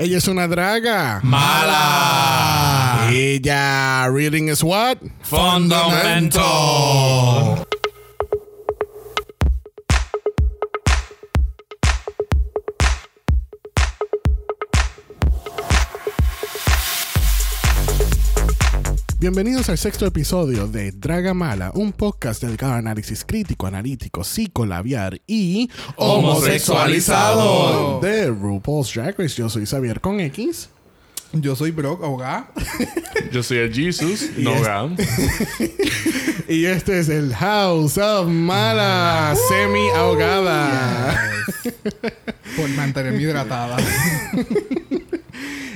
Ella es una draga. Mala. Ella, reading is what? Fundamental. Bienvenidos al sexto episodio de Draga Mala, un podcast dedicado a análisis crítico, analítico, psicolabiar y Homosexualizado. de RuPaul's Drag Race. Yo soy Xavier con X. Yo soy Brock Ahoga. Yo soy el Jesus, no Gam. Y este es el House of Mala, semi ahogada. Por mantenerme hidratada.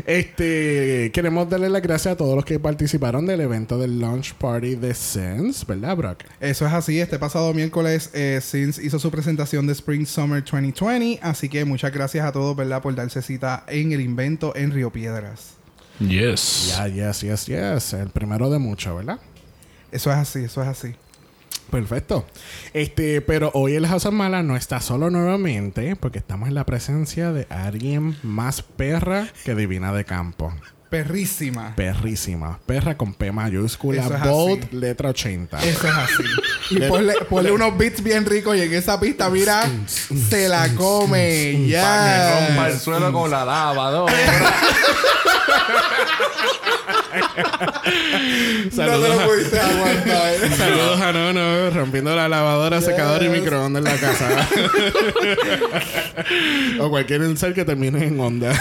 Este, queremos darle las gracias a todos los que participaron del evento del launch party de Sense, ¿verdad, Brock? Eso es así. Este pasado miércoles, eh, Sins hizo su presentación de Spring Summer 2020. Así que muchas gracias a todos, ¿verdad? Por darse cita en el invento en Río Piedras. Yes. Ya, yes, yes, yes. El primero de muchos, ¿verdad? Eso es así, eso es así. Perfecto. Este, pero hoy el House of Mala no está solo nuevamente, porque estamos en la presencia de alguien más perra que divina de campo. Perrísima. Perrísima. Perra con P mayúscula, es bold, así. letra 80. Eso es así. Y ponle, ponle unos beats bien ricos y en esa pista, mira, se la come. Pa' que rompa el Ya. suelo con la lavadora. No te Saludos, lo a, pudiste aguantar. saludos a Nono, rompiendo la lavadora, secador y Yes. microondas en la casa. o cualquier ser que termine en onda.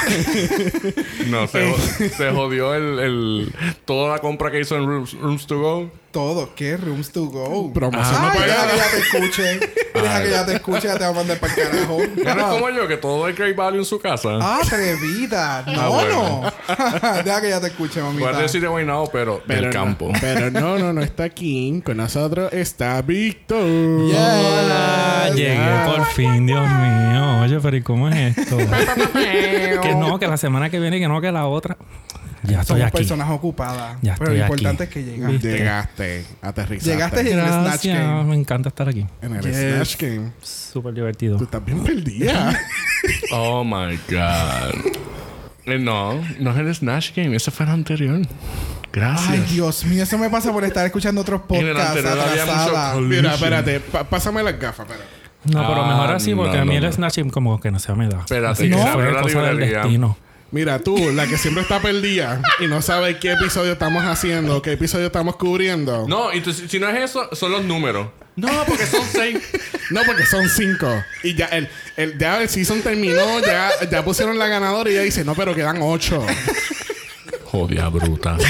No, se, se jodió el, el- toda la compra que hizo en Rooms, Rooms to Go. Todo. ¿Qué? Rooms to go. Promoción Ah, no deja que ya te escuche. Deja que ya te escuche. Ya te va a mandar para el carajo. Eres como yo, que todo el Great Value en su casa. Ah, atrevida. No, Ah, bueno. no. Deja que ya te escuche, mamita. Puedes decir de Guaynabo, pero, Pero del no, campo. pero no, no, no está aquí. Con nosotros está Víctor. Hola, Yes. llegué por fin, Dios mío. Oye, pero ¿y cómo es esto? que no, que la semana que viene, que no, que la otra. Ya estoy Somos aquí. personas ocupadas. Ya pero lo aquí. importante es que llegas. ¿Viste? Llegaste, aterrizaste. Llegaste en el Snatch Game. me encanta estar aquí. en el Yes. Snatch Game. Súper divertido. Tú estás bien perdida. Oh my God. Eh, no, no es el Snatch Game. Ese fue el anterior. Gracias. Ay, Dios mío. Eso me pasa por estar escuchando otros En el podcasts anterior había mucho Mira, espérate. pásame las gafas, espérate. No, pero Ah, mejor así, porque no, a mí no, el no. Snatching como que no se me da. Espérate, Así que que fue la cosa del destino. Mira, tú, la que siempre está perdida y no sabe qué episodio estamos haciendo, qué episodio estamos cubriendo. No, y tú- si no es eso, son los números. No, porque son seis. No, porque son cinco. Y ya el, el, ya el season terminó, ya, ya pusieron la ganadora y ella dice, no, pero quedan ocho. Jodia bruta.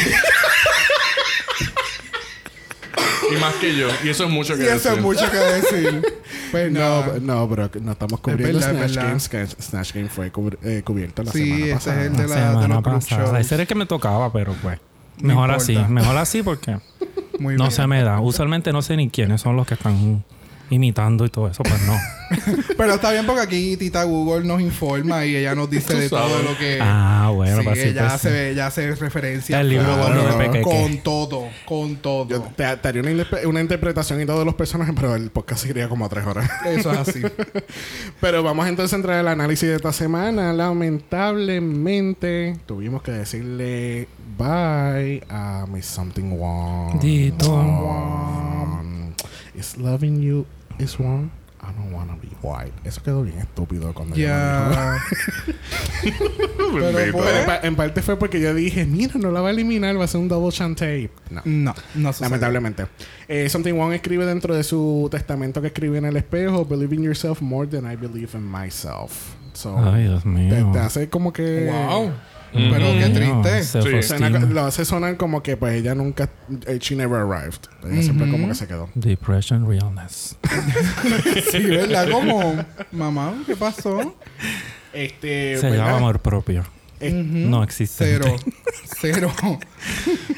y más que yo. Y eso es mucho que Y eso decir. es mucho que decir. Pues No, no. no, pero no estamos cubriendo verdad, Snatch es verdad. Games. que Snatch Game fue cubri- eh, cubierto la Sí, semana ese pasada. es el de La la- de semana los group pasada. Ese era el que me tocaba, pero pues. No Mejor importa. así, mejor así porque Muy no bien. se me da. Usualmente no sé ni quiénes son los que están imitando y todo eso, pues no. Pero está bien porque aquí Tita Google nos informa y ella nos dice de todo lo que. Ah, bueno, sí, ella, pues sí. hace, ella hace referencia. El libro Claro. Con todo, con todo. Yo te, te haría una, una interpretación y todos los personajes, pero el podcast seguiría como tres horas. Eso es así. Pero vamos entonces a entrar al análisis de esta semana. Lamentablemente tuvimos que decirle bye a Miss Something Wrong. Dito. Wrong. Is loving you is wrong? I don't wanna be white. Eso quedó bien estúpido cuando lo. Pero Bendito. Pero en, pues. pa- en parte fue porque yo dije, mira, no la va a eliminar, va a ser un double chante. No. No, no. Lamentablemente. Eh, Something Wong escribe dentro de su testamento que escribe en el espejo: Believe in yourself more than I believe in myself. So, Ay, Dios mío. te, te hace como que. Wow. Pero qué triste. Sí. Suena- lo hace sonar como que pues ella nunca. eh, she never arrived. Ella siempre como que se quedó. Depression Realness. Sí, ¿verdad? Como, mamá, ¿qué pasó? Este. Se ¿verdad? llama amor propio. Eh, No existe. Cero. Cero.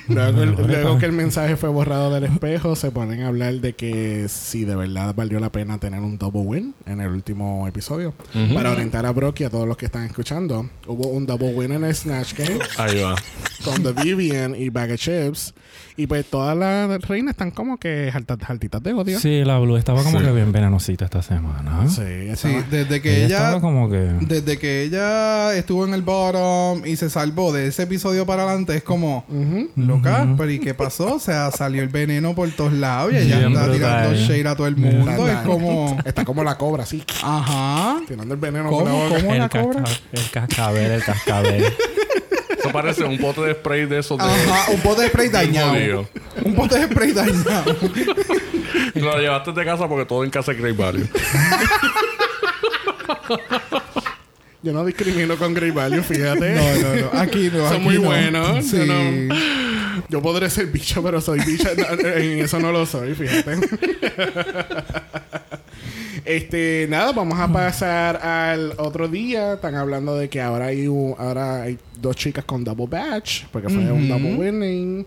Luego, el- que el mensaje fue borrado del espejo, se ponen a hablar de que si de verdad valió la pena tener un double win en el último episodio. Para orientar a Brock y a todos los que están escuchando, hubo un double win en el Snatch Game. Ahí va. con The Vivian y Bag of Chips. Y pues todas las reinas están como que jaltitas de odio. Sí, la Blue estaba como Sí. que bien venenosita esta semana. Sí, Sí, desde que ella... estaba como que... Desde que ella estuvo en el bottom y se salvó de ese episodio para adelante, es como, Ujú. loca, pero ¿y qué pasó? O sea, salió el veneno por todos lados y ella Bien está tirando shade a todo el mundo. Está- Es como, Está como la cobra, así. ajá. Tirando el veneno ¿Cómo? por la boca. ¿Cómo el, la cobra? casca- el cascabel, el cascabel. Eso parece un pote de spray de esos de... Ajá, un pote de spray dañado. Un pote de spray dañado. Lo llevaste de casa porque todo en casa es Great Value. Yo no discrimino con Grey Value, fíjate. No, no, no. Aquí no. Son aquí muy no. buenos. Sí. Yo, no- yo podré ser bicho, pero soy bicho. No, en eso no lo soy, fíjate. Este, nada, vamos a pasar al otro día. Están hablando de que ahora hay un- ahora hay dos chicas con double batch, porque fue un double winning.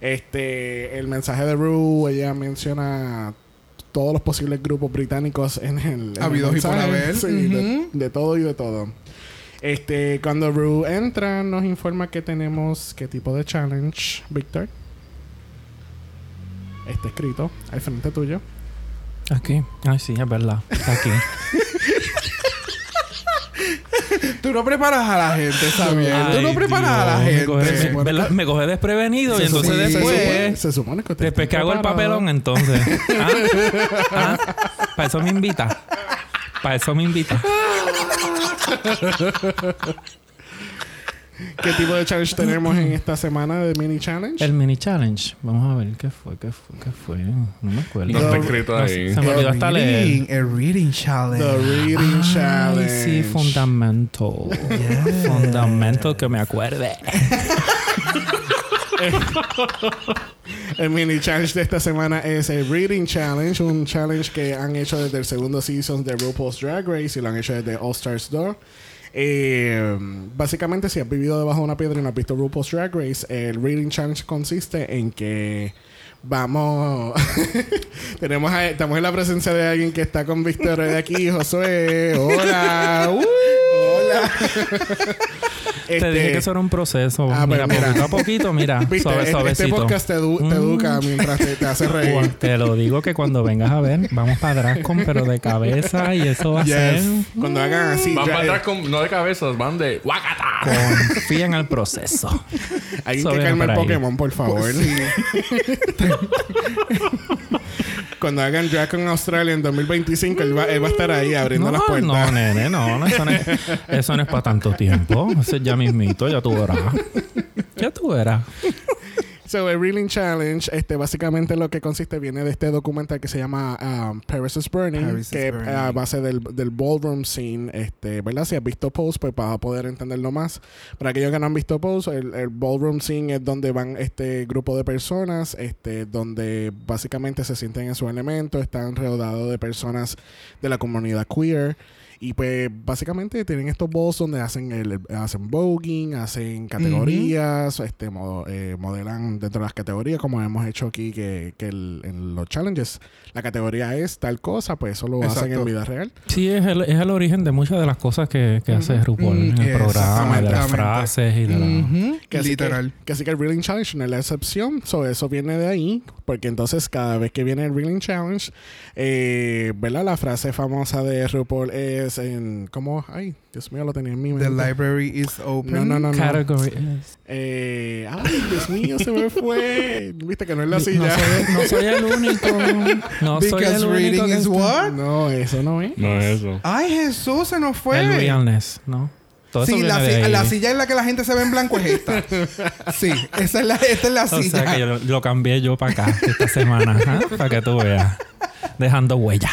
Este, el mensaje de Rue, ella menciona todos los posibles grupos británicos en el, en el y por haber. Sí, de, de todo y de todo. Este, cuando Rue entra, nos informa que tenemos qué tipo de challenge, Víctor. Está escrito al frente tuyo. Aquí. Ay, sí, es verdad. Está aquí. Tú no preparas a la gente, Samuel. Tú no preparas a la gente. Me coge, me- ¿verdad? me coge desprevenido y entonces supone- se supone, después... se supone que usted Después que hago el papelón, entonces. ¿Ah? ¿Ah? Para eso me invita. Para eso me invita. ¿Qué tipo de challenge tenemos en esta semana de mini challenge? El mini challenge. Vamos a ver qué fue, qué fue, qué fue. No me acuerdo. No está escrito No, ahí. se me olvidó hasta leer. reading, el reading challenge. The Reading Ay, Challenge. sí, fundamental. Fundamental que me acuerde. El mini challenge de esta semana es el Reading Challenge, un challenge que han hecho desde el segundo season de RuPaul's Drag Race y lo han hecho desde All Stars 2. Eh, básicamente, si has vivido debajo de una piedra y no has visto RuPaul's Drag Race, el Reading Challenge consiste en que vamos. Tenemos a- estamos en la presencia de alguien que está con Victoria de aquí, Josué. Hola. Uh, hola. Te Este, dije que eso era un proceso. Ah, mira, pues, mira. poquito a poquito, mira. Viste, suave, este- este suavecito. podcast te, edu- te Mm. educa mientras te, te hace reír. Pues, Te lo digo que cuando vengas a ver, vamos para atrás con pero de cabeza y eso va a Yes. ser. Cuando hagan así, Van para atrás con, no de cabezas, van de ¡Wakata! Confía en el proceso. alguien que calme el. Pokémon, por favor. Cuando hagan Dragon Australia en 2025, él va, él va a estar ahí abriendo No, las puertas. no, nene, no, no, eso no es, eso no es para tanto tiempo. Eso es ya mismito, ya tú verás. Ya tú verás. So, el Reeling Challenge, este, básicamente lo que consiste viene de este documental que se llama um, Paris is Burning, Paris is que Burning. a base del, del ballroom scene, este, ¿verdad? Si has visto Pose, pues para poder entenderlo más. Para aquellos que no han visto Pose, el, el ballroom scene es donde van este grupo de personas, este, donde básicamente se sienten en su elemento, están rodeados de personas de la comunidad queer. Y pues básicamente tienen estos balls donde hacen el, hacen voguing, hacen categorías, este modo, eh, modelan dentro de las categorías como hemos hecho aquí que, que el- en los challenges la categoría es tal cosa, pues eso lo hacen en vida real. Sí, es el, es el origen de muchas de las cosas que, que hace RuPaul en el Mm, programa, de las frases y de la... Ujú, Que así Literal. Que, que así que el Reeling Challenge no es la excepción. So, eso viene de ahí. Porque entonces cada vez que viene el Reeling Challenge, eh, ¿verdad? La frase famosa de RuPaul es en... ¿Cómo? Ay, Dios mío, lo tenía en mi mente. The library is open. No, no, no, no. Category is- Eh, ay, Dios mío, se me fue. Viste que no es la No silla. soy, no soy el único. No soy Because el único reading que is está- what? No, eso no es. No es eso. Ay, Jesús, se nos fue. El realness, ¿no? Todo Sí, la, si- silla en la que la gente se ve en blanco es esta. sí, esa es la, esta es la O silla. sea que yo lo, lo cambié yo para acá esta semana, ¿ah? para que tú veas. Dejando huella.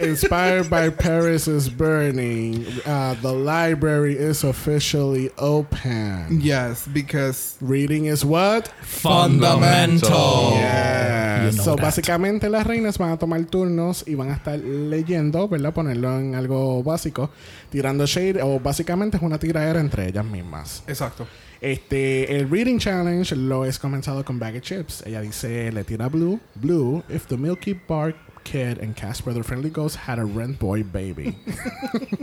Inspired by Paris is burning. Uh, the library is officially open. Yes, because Reading is what? Fundamental. You know so, that. básicamente las reinas van a tomar turnos y van a estar leyendo, ¿verdad? Ponerlo en algo básico, tirando shade o básicamente es una tiradera entre ellas mismas. exacto. Este, el Reading Challenge lo es comenzado con Bag of Chips. Ella dice, le tira Blue, Blue, if the Milky Bar Kid and Casper the Friendly Ghost had a Rent Boy baby.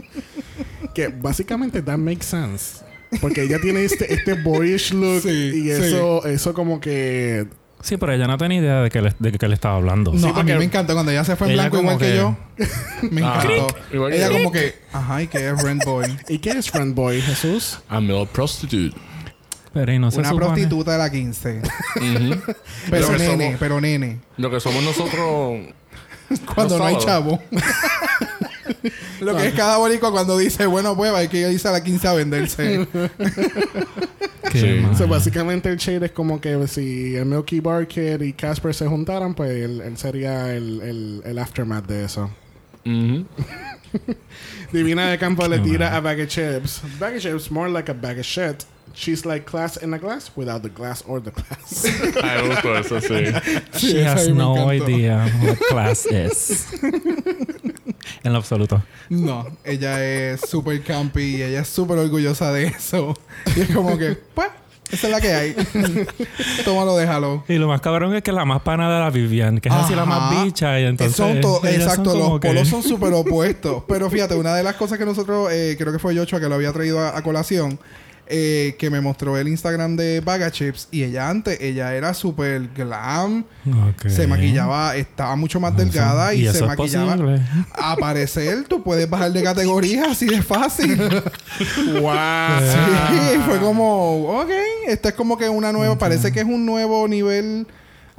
que básicamente that makes sense. Porque ella tiene este, este boyish look Sí, y sí. eso, eso como que Sí, pero ella no tenía idea de que le, de que le estaba hablando. No, a mí me encantó cuando ella se fue en blanco igual como que, que- yo. me Ah, encantó. ella como que, ajá, y que es Rent Boy. ¿Y qué es friend boy, Jesús? A male prostitute. Pero y no se Una supone- prostituta de la 15. Ujú. Pero que nene, somos- pero nene. Lo que somos nosotros. Cuando Los no hay sábados. chavo. Lo que es cada boricua cuando dice, bueno, pues hay que irse a la 15 a venderse. Qué Sí. mal. O sea, básicamente el shade es como que si el Milky Bar Kid y Casper se juntaran, pues él, él sería el, el, el aftermath de eso. Ujú. Divina de Campo le tira a bag of chips. Bag of chips more like a bag of shit. She's like class in a glass without the glass or the glass. Ay, me gustó eso, sí. Sí, She has no idea what class is. en lo absoluto. No, ella es súper campy y ella es súper orgullosa de eso. Y es como que, pues, esa es la que hay. Tómalo, déjalo. Y lo más cabrón es que la más pana de la Vivian, que es así la más Ajá. bicha. Y entonces. son son exacto, como los que- polos son súper opuestos. Pero fíjate, una de las cosas que nosotros, eh, creo que fue Yochoa que lo había traído a, a colación, eh, que me mostró el Instagram de Baga Chips. Y ella antes, ella era súper glam, se maquillaba, estaba mucho más delgada y, ¿Y se maquillaba. posible? A parecer, tú puedes bajar de categoría así de fácil. wow. Sí, fue como, ok, esta es como que una nueva, parece que es un nuevo nivel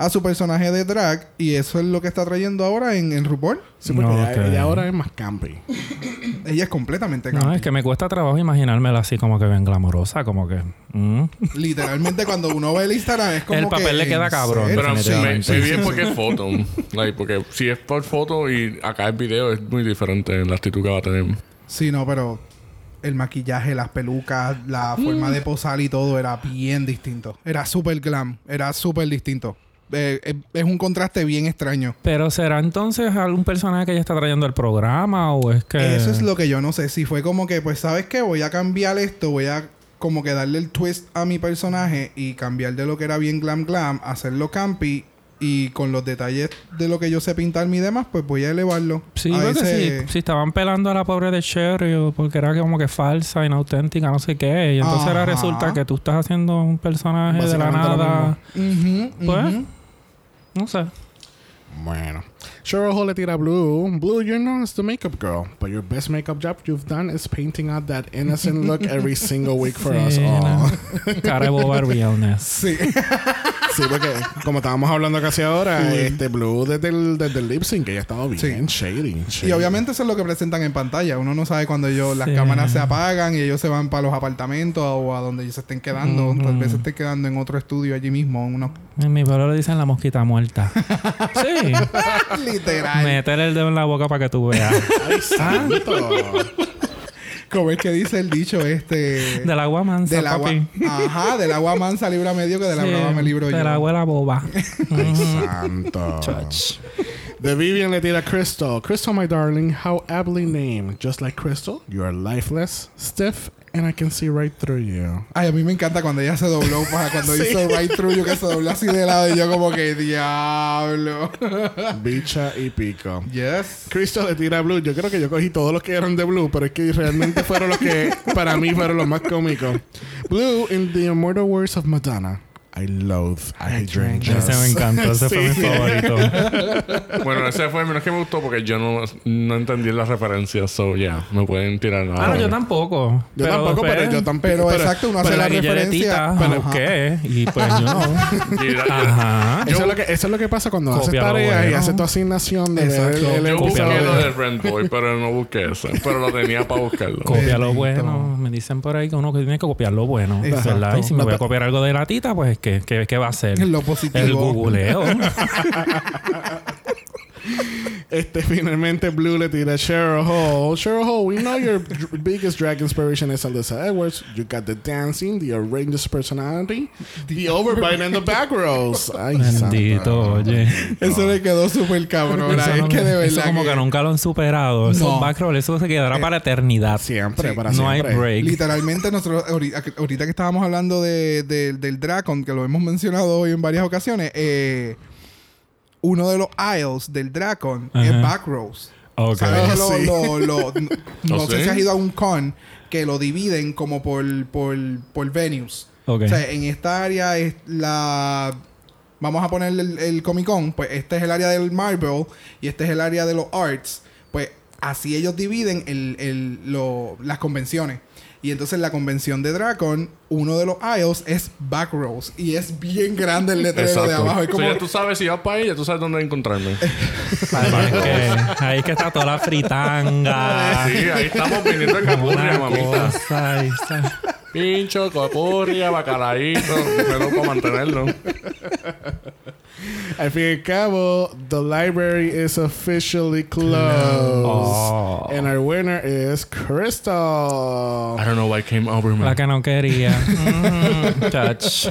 a su personaje de drag y eso es lo que está trayendo ahora en, en RuPaul. Sí, porque No, ella, ahora es más campy. Ella es completamente No, campy. es que me cuesta trabajo imaginármela así como que bien glamorosa, como que. mm. Literalmente cuando uno ve el Instagram es como El papel que, le queda ¿en cabrón, serio? Pero me, Definitivamente. me bien porque es foto. Like, porque si es por foto y acá el video es muy diferente la actitud que va a tener. Sí, no, pero el maquillaje, las pelucas, la forma de posar y todo era bien distinto. Era súper glam, era súper distinto. Eh, es un contraste bien extraño. Pero será entonces algún personaje que ella está trayendo al programa o es que. Eso es lo que yo no sé. Si fue como que, pues, ¿sabes qué? Voy a cambiar esto, voy a como que darle el twist a mi personaje y cambiar de lo que era bien glam glam, hacerlo campy y con los detalles de lo que yo sé pintar y demás, pues voy a elevarlo. Sí, a porque ese- si, si estaban pelando a la pobre de Sherry porque era como que falsa, inauténtica, no sé qué. Y entonces ahora resulta que tú estás haciendo un personaje de la nada. Pues. No sé. Bueno. Cheryl Hall le tira Blue. Blue, you're known as the makeup girl, but your best makeup job you've done is painting out that innocent look every single week for us Sí, all. no. Cara boba realness. Sí. Sí, porque como estábamos hablando casi ahora, este Blue desde el, desde el lip sync, ella ha estado bien shady, Y shady. obviamente eso es lo que presentan en pantalla. Uno no sabe cuando ellos, las Sí. cámaras se apagan y ellos se van para los apartamentos o a donde ellos se estén quedando. Tal vez se estén quedando en otro estudio allí mismo. en unos- En mi pueblo le dicen la mosquita muerta. sí. Literal. Métele el dedo en la boca para que tú veas. ¡Ay, santo! Como es que dice el dicho este... Del agua mansa, del agua, papi. ajá, del agua mansa libra medio que de la Sí, brava me libro yo. Del agua la boba. ¡Ay, santo! The Vivian le tira Crystal. Crystal, my darling, how aptly named. Just like Crystal, you are lifeless, stiff, and I can see right through you. Ay, a mí me encanta cuando ella se dobló, para cuando Sí. hizo Right Through You, que se dobló así de lado y yo como que diablo. Bicha y pico. yes. Crystal le tira a Blue. Yo creo que yo cogí todos los que eran de Blue, pero es que realmente fueron los que para mí fueron los más cómicos. Blue, in the immortal words of Madonna, I loathe, I drink Ese me encantó. Ese fue mi Sí. favorito. Bueno, ese fue el menos que me gustó porque yo no, no entendí las referencias. So, yeah, me pueden tirar nada. Ah, no, yo tampoco. Yo tampoco, pero yo tampoco. Pero, exacto, uno hace Pero la la referencia. Ajá. busqué. Y pues yo no. Ajá. Eso, es lo que, eso es lo que pasa cuando haces lo tareas y bueno. haces tu asignación de ver el, el Yo busqué lo de Rent Boy, pero no busqué ese. Pero lo tenía para buscarlo. Copia lo bueno. Me dicen por ahí que uno que tiene que copiar lo bueno. ¿Verdad? Y si me voy a pero- copiar algo de la tita, pues ¿qué, qué, qué va a hacer? Lo positivo. El googleo. Este, finalmente Blue le tira a Cheryl Hall. Cheryl Hall, we know your biggest drag inspiration is Alyssa Edwards. You got the dancing, the outrageous personality, the overbite, and the back rows. Ay, Bendito, oye. Eso le quedó súper cabrón. Eso, es que de verdad. eso como que, nunca lo han superado. Esos No. backroll, eso se quedará para eternidad. Siempre, Sí, para no hay break. Literalmente, nosotros, ahorita, ahorita que estábamos hablando de, de- del Dracon, que lo hemos mencionado hoy en varias ocasiones, eh, uno de los aisles del Dracon es Ajá. Backrows. Ok. ¿Sabes que Oh, lo- sí. lo- lo- no ¿Oh, sé sí? si has ido a un con, que lo dividen como por, por, por venues. O sea, en esta área es la... Vamos a poner el, el Comic Con, pues este es el área del Marvel y este es el área de los arts. Pues así ellos dividen el, el- lo- las convenciones. Y entonces la convención de Dragon, uno de los aisles es Backrows. Y es bien grande el letrero de abajo. Es So, como... ya tú sabes, si vas para ahí, ya tú sabes dónde encontrarme. Ahí es que, ahí es que está toda la fritanga. sí, ahí estamos viniendo en capurria, mamita. cosa, ahí está. Pincho, capurria, bacalaíto. Pero para mantenerlo. Al fin y al cabo, the library is officially closed. Oh. And our winner is Crystal. I don't know why came over me. La que no quería. Mm, touch.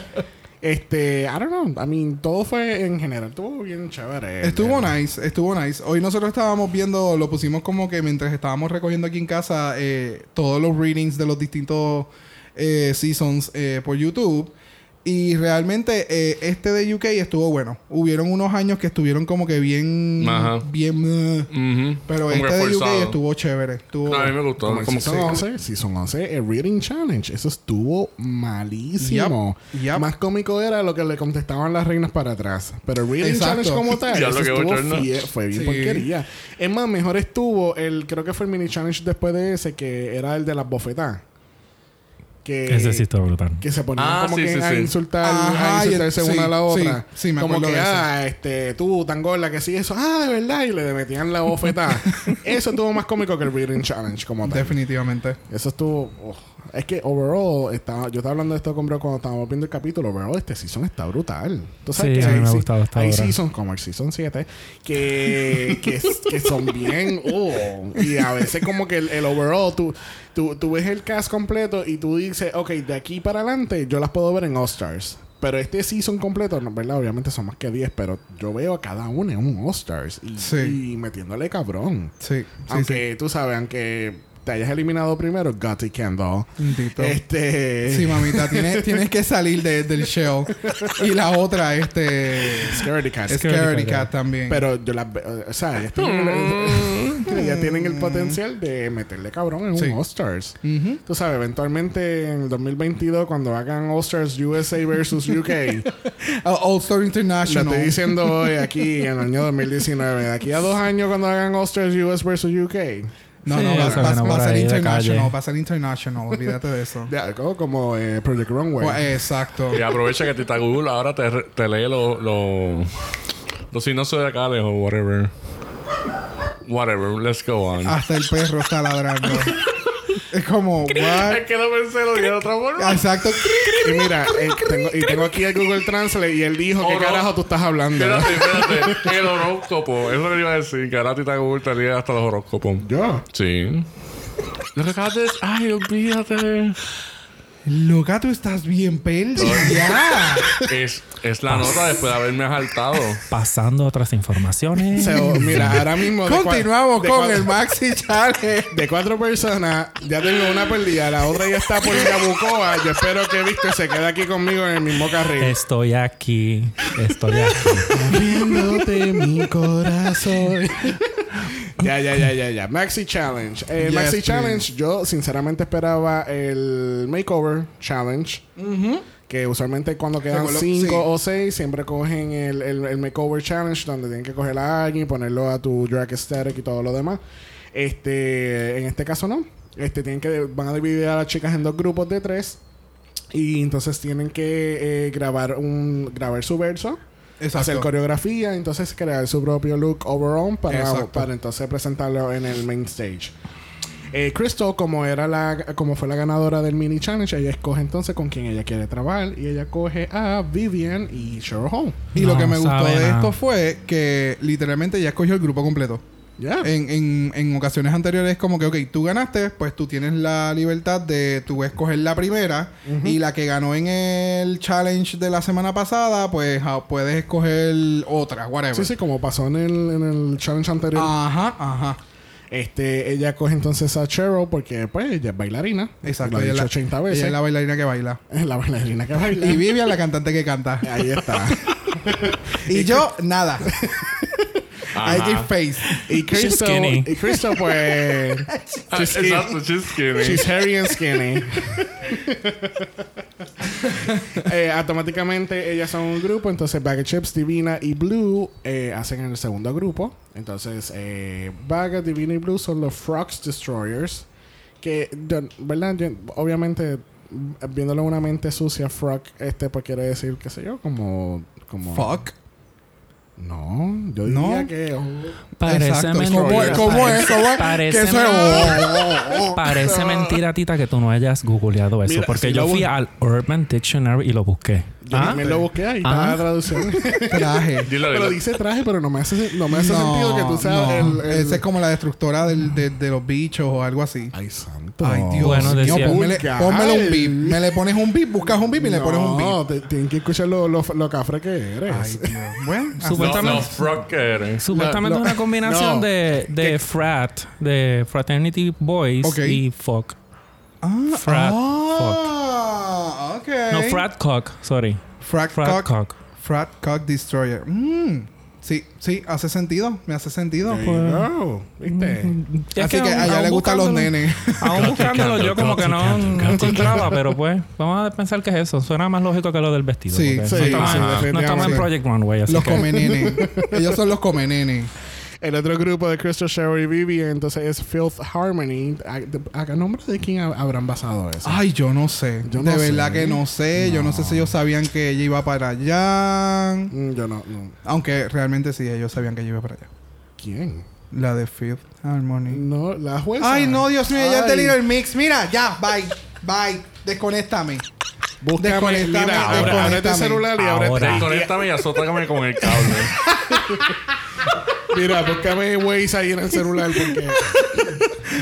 Este, I don't know. I mean, todo fue en general. Estuvo bien chévere. Estuvo nice, estuvo nice. Hoy nosotros estábamos viendo, lo pusimos como que mientras estábamos recogiendo aquí en casa eh, todos los readings de los distintos eh, seasons eh, por YouTube. Y realmente eh, este de UK estuvo bueno. Hubieron unos años que estuvieron como que bien... Ajá. Bien... uh, Ujú. pero Como este de UK estuvo chévere. Estuvo... No, a mí me gustó. Como Como Season que- 11, Season 11, el Reading Challenge. Eso estuvo malísimo. Yup, yup. Más cómico era lo que le contestaban las reinas para atrás. Pero el Reading Exacto. Challenge como tal, eso estuvo fie- fue bien Sí. porquería. Es más, mejor estuvo el, creo que fue el Mini Challenge después de ese, que era el de las bofetadas. Que, Ese sí está brutal. que se ponían Ah, como sí, que sí, a sí. insultar, Ajá, a el- insultarse sí, una a la otra. sí, me como que, de eso. ah, este, tú tan gorda que sí, eso, ah, de verdad, y le metían la bofetada. eso estuvo más cómico que el Reading Challenge como tal. Definitivamente. Eso estuvo. ugh. Es que overall, estaba, yo estaba hablando de esto con Bro cuando estábamos viendo el capítulo. Overall, este season está brutal. Sabes Sí, que a mí hay, me ha gustado hasta hay ahora. seasons como el season 7 que, que, que son bien. uh, y a veces, como que el, el overall, tú, tú, tú ves el cast completo y tú dices, ok, de aquí para adelante yo las puedo ver en All Stars. Pero este season completo, no, ¿verdad? Obviamente son más que 10, pero yo veo a cada uno en un All Stars y, Sí. y metiéndole cabrón. Sí. sí, Aunque tú sabes, aunque te hayas eliminado primero, Gotti Kendall. Este. Sí, mamita, tienes, tienes que salir de- del show. Y la otra, este... Scaredy Cat. Scaredy Cat. También. Pero yo las veo. O sea, ellas tienen, el, ellas tienen el potencial de meterle cabrón en Sí. un All Stars. Ujú. Tú sabes, eventualmente en el 2022, cuando hagan All Stars USA versus UK, Uh, All Star lo International. estoy diciendo hoy aquí en el año 2019. De aquí a dos años, cuando hagan All Stars US versus UK. No, Sí, no, va, a ser international. Va a ser international. Olvídate de eso. Ya, como, como eh, Project Runway. Pues, exacto. Y aprovecha que Tita Google ahora te, te lee los lo, los signos zodiacales o whatever. Whatever, let's go on. Hasta el perro está ladrando. es como, what? Es que no pensé lo de otra forma. Exacto. Y mira, eh, tengo, y tengo aquí el Google Translate y él dijo, ¿qué Oro- carajo tú estás hablando? Espérate, espérate. El horóscopo. Es lo que iba a decir. Que ahora Tita Google te lee hasta los horóscopos. Yo. Sí. Lo que acabas de. Ay, olvídate. Loca, tú estás bien perdida. Es, es la nota después de haberme asaltado. Pasando otras informaciones. So, mira, ahora mismo. Continuamos con el Maxi Challenge. De cuatro personas, ya tengo una perdida, la otra ya está por Yabucoa. Yo espero que Víctor se quede aquí conmigo en el mismo carril. Estoy aquí. Estoy aquí. Abriéndote mi corazón. Ya, ya, ya, ya, ya. Maxi Challenge. El Yes, Maxi please. Challenge, yo sinceramente esperaba el Makeover Challenge. Que usualmente cuando quedan Recuerdo- cinco sí. o seis, siempre cogen el, el, el Makeover Challenge, donde tienen que coger a alguien, ponerlo a tu drag aesthetic y todo lo demás. Este, en este caso no. Este, tienen que, van a dividir a las chicas en dos grupos de tres. Y entonces tienen que eh, grabar un, grabar su verso Exacto. hacer coreografía, entonces crear su propio look overall para, Exacto. para entonces presentarlo en el main stage. Eh, Crystal, como era la, como fue la ganadora del mini challenge, ella escoge entonces con quién ella quiere trabajar y ella coge a Vivian y Cheryl Hall. Y lo que me gustó de nada. esto fue que literalmente ya escogió el grupo completo. En, en, en ocasiones anteriores como que, ok, tú ganaste, pues tú tienes la libertad de tú escoger la primera y la que ganó en el challenge de la semana pasada, pues ah, puedes escoger otra, whatever. Sí, sí, como pasó en el, en el challenge anterior. Ajá, ajá. Este, ella coge entonces a Cheryl porque pues ella es bailarina. Exacto. Lo ha ella dicho es la- 80 veces. Ella es la bailarina que baila. Es la bailarina que baila. Y Vivian, la cantante que canta. Ahí está. Y yo, nada. IG Face. Y Crystal, skinny. y Crystal pues... She's skinny. Exacto, she's skinny. She's hairy and skinny. Eh, automáticamente ellas son un grupo, entonces Bag of Chips, Divina y Blue eh, hacen el segundo grupo. Entonces, eh, Bag of, Divina y Blue son los Frogs Destroyers. Que, ¿verdad? Yo- obviamente, viéndolo en una mente sucia, Frog, este, pues quiere decir, qué sé yo, como. como Fuck. No, yo No. diría que. oh, Parece mentira. ¿Cómo es? ¿Cómo es? ¿Cómo es? Parece, Que eso es- parece mentira, Tita, que tú no hayas googleado eso. Mira, porque si yo fui al Urban Dictionary y lo busqué. Yo Ah, también lo busqué ahí, Ah. traducción. Traje. Dilo, pero dice traje, pero no me hace, no me hace sentido que tú seas no. el, el- Esa es como la destructora del- de, de los bichos o algo así. Ay, santo. Ay, Dios Bueno, decía- pónmele, Vulgar. pónmele un beep. Me le pones un beep, buscas un beep y le pones un No, beep. te- tienen que escuchar lo, lo, lo cafre que eres. Ay, Dios. Bueno, No, Supuestamente- no, frog que eres. Supuestamente No, es una no, combinación no. de, de frat, de fraternity boys y fuck. Ah, Frat ah, ok. No, frat cock, sorry. Frat, Frat cock, cock. Frat Cock Destroyer. Mm. Sí, sí, hace sentido. Me hace sentido. There you go. ¿Viste? Es Así que, a ella le gustan los nenes. Aún buscándolo yo como que no, no encontraba, pero pues vamos a pensar que es eso. Suena más lógico que lo del vestido. Sí, sí, no estamos, sí, en- no estamos en definitivamente. Project Runway, así los que... come nenes. Ellos son los come nenes. El otro grupo de Crystal Sherry y Vivian, entonces es Filth Harmony. ¿A, de- a nombre de quién ha- habrán basado eso? Ay, yo no sé. Yo de no verdad sé. que no sé. Yo no sé si ellos sabían que ella iba para allá. Mm, yo no, no. Aunque realmente sí, ellos sabían que ella iba para allá. ¿Quién? La de Fifth Harmony. No, la jueza. Ay, no, Dios mío, ya te ligo el mix. Mira, ya, bye. Bye. Desconéctame. Búscame, Desconéctame, mira, ahora, el celular y Ahora. Desconéctame y azótame con el cable. Mira, búscame Waze ahí en el celular porque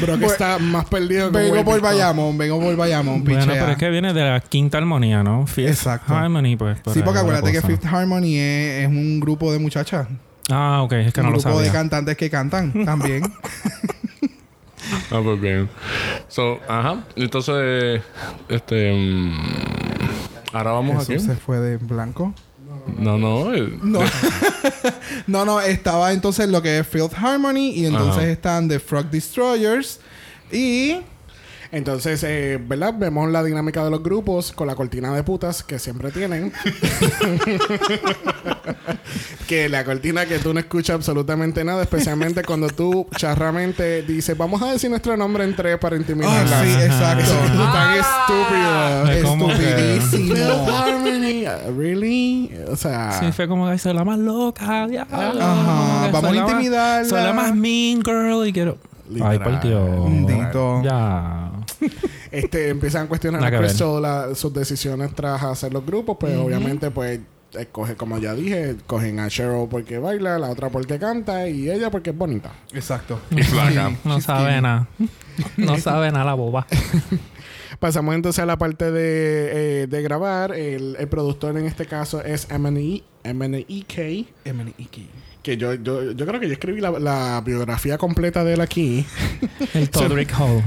Brock está más perdido que un Vengo por. Bayamón, vengo por Bayamón, Bueno, pichea. pero es que viene de la quinta armonía, ¿no? Fifth Exacto. Harmony, pues. por Sí, porque acuérdate que. Fifth Harmony es, es un grupo de muchachas. Ah, ok, es que un no lo grupo de sabía. cantantes que cantan también. Ah, pues bien. So, ajá. Entonces, este. mm, ahora vamos Jesús aquí. se fue de blanco. No, no. eh, No. no, no, estaba entonces lo que es Filth Harmony y entonces Ajá. están The Frog Destroyers y Entonces, eh, ¿verdad? Vemos la dinámica de los grupos con la cortina de putas que siempre tienen. que la cortina que tú no escuchas absolutamente nada, especialmente cuando tú charramente dices, vamos a decir nuestro nombre en tres para Ah, intimidarla. sí, exacto. Eso es tan estúpido. Es como que- Estupidísimo. Uh, really? O sea, Sí, fue como que soy la más loca. Ajá, Soy vamos a la más- intimidarla. Soy la más mean girl y quiero... Ay, por Dios. Ya. este, empiezan a cuestionar a que ver. Crystal la- sus decisiones tras hacer los grupos, pues obviamente pues escoge, como ya dije, cogen a Cheryl porque baila, la otra porque canta y ella porque es bonita. Exacto. Y flaca. No sabe nada. No sabe nada la boba. Pasamos entonces a la parte de, eh, de grabar. El, el productor en este caso es M&E, M&EK. Que yo, yo, yo creo que yo escribí la, la biografía completa de él aquí. El Todrick Hall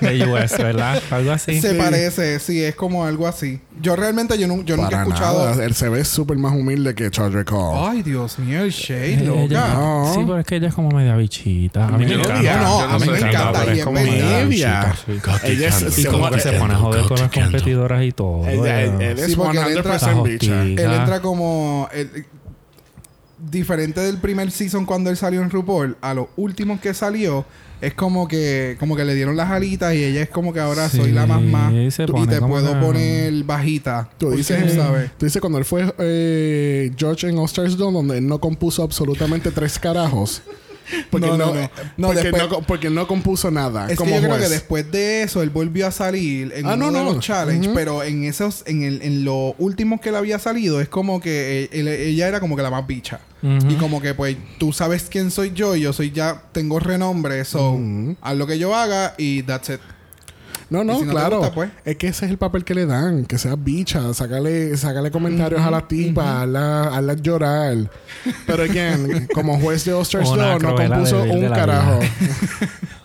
de US, ¿verdad? Algo así. Se Sí. parece, sí, es como algo así. Yo realmente yo, nu- yo nunca he escuchado. nada. Él se ve súper más humilde que Charlie Cole. Ay, Dios mío, el shade, Ella- loca. No. Sí, pero es que ella es como media bichita. A mí me encanta. No, Yo a mí no me encanta y es como media Media. bichita, sí. Ella es, Y como que se pone a joder con las competidoras y todo. Ella- él, es porque él entra- 100% bicha. Él entra como. Diferente del primer season cuando él salió en RuPaul, a los últimos que salió, es como que como que le dieron las alitas y ella es como que ahora Sí, soy la más más. y te puedo que- poner bajita. Tú dices, sabes. tú dices cuando él fue eh, George en All Stars 2, donde él no compuso absolutamente tres carajos. Porque No, no, no, no. No, porque, después- no, co- porque no compuso nada. Es que como yo creo que después de eso él volvió a salir en Ah, uno no, de no. los challenges, Ujú. pero en esos, en el, en los últimos que él había salido, es como que eh, él- ella era como que la más bicha. Y como que pues tú sabes quién soy yo y yo soy ya, tengo renombre, so Ujú. haz lo que yo haga y that's it. No, no, si claro. gusta, pues. Es que ese es el papel que le dan. Que sea bicha. Sácale, sácale comentarios a la tipa. hazla, hazla llorar. Pero, again, como juez de 2, no compuso de un carajo.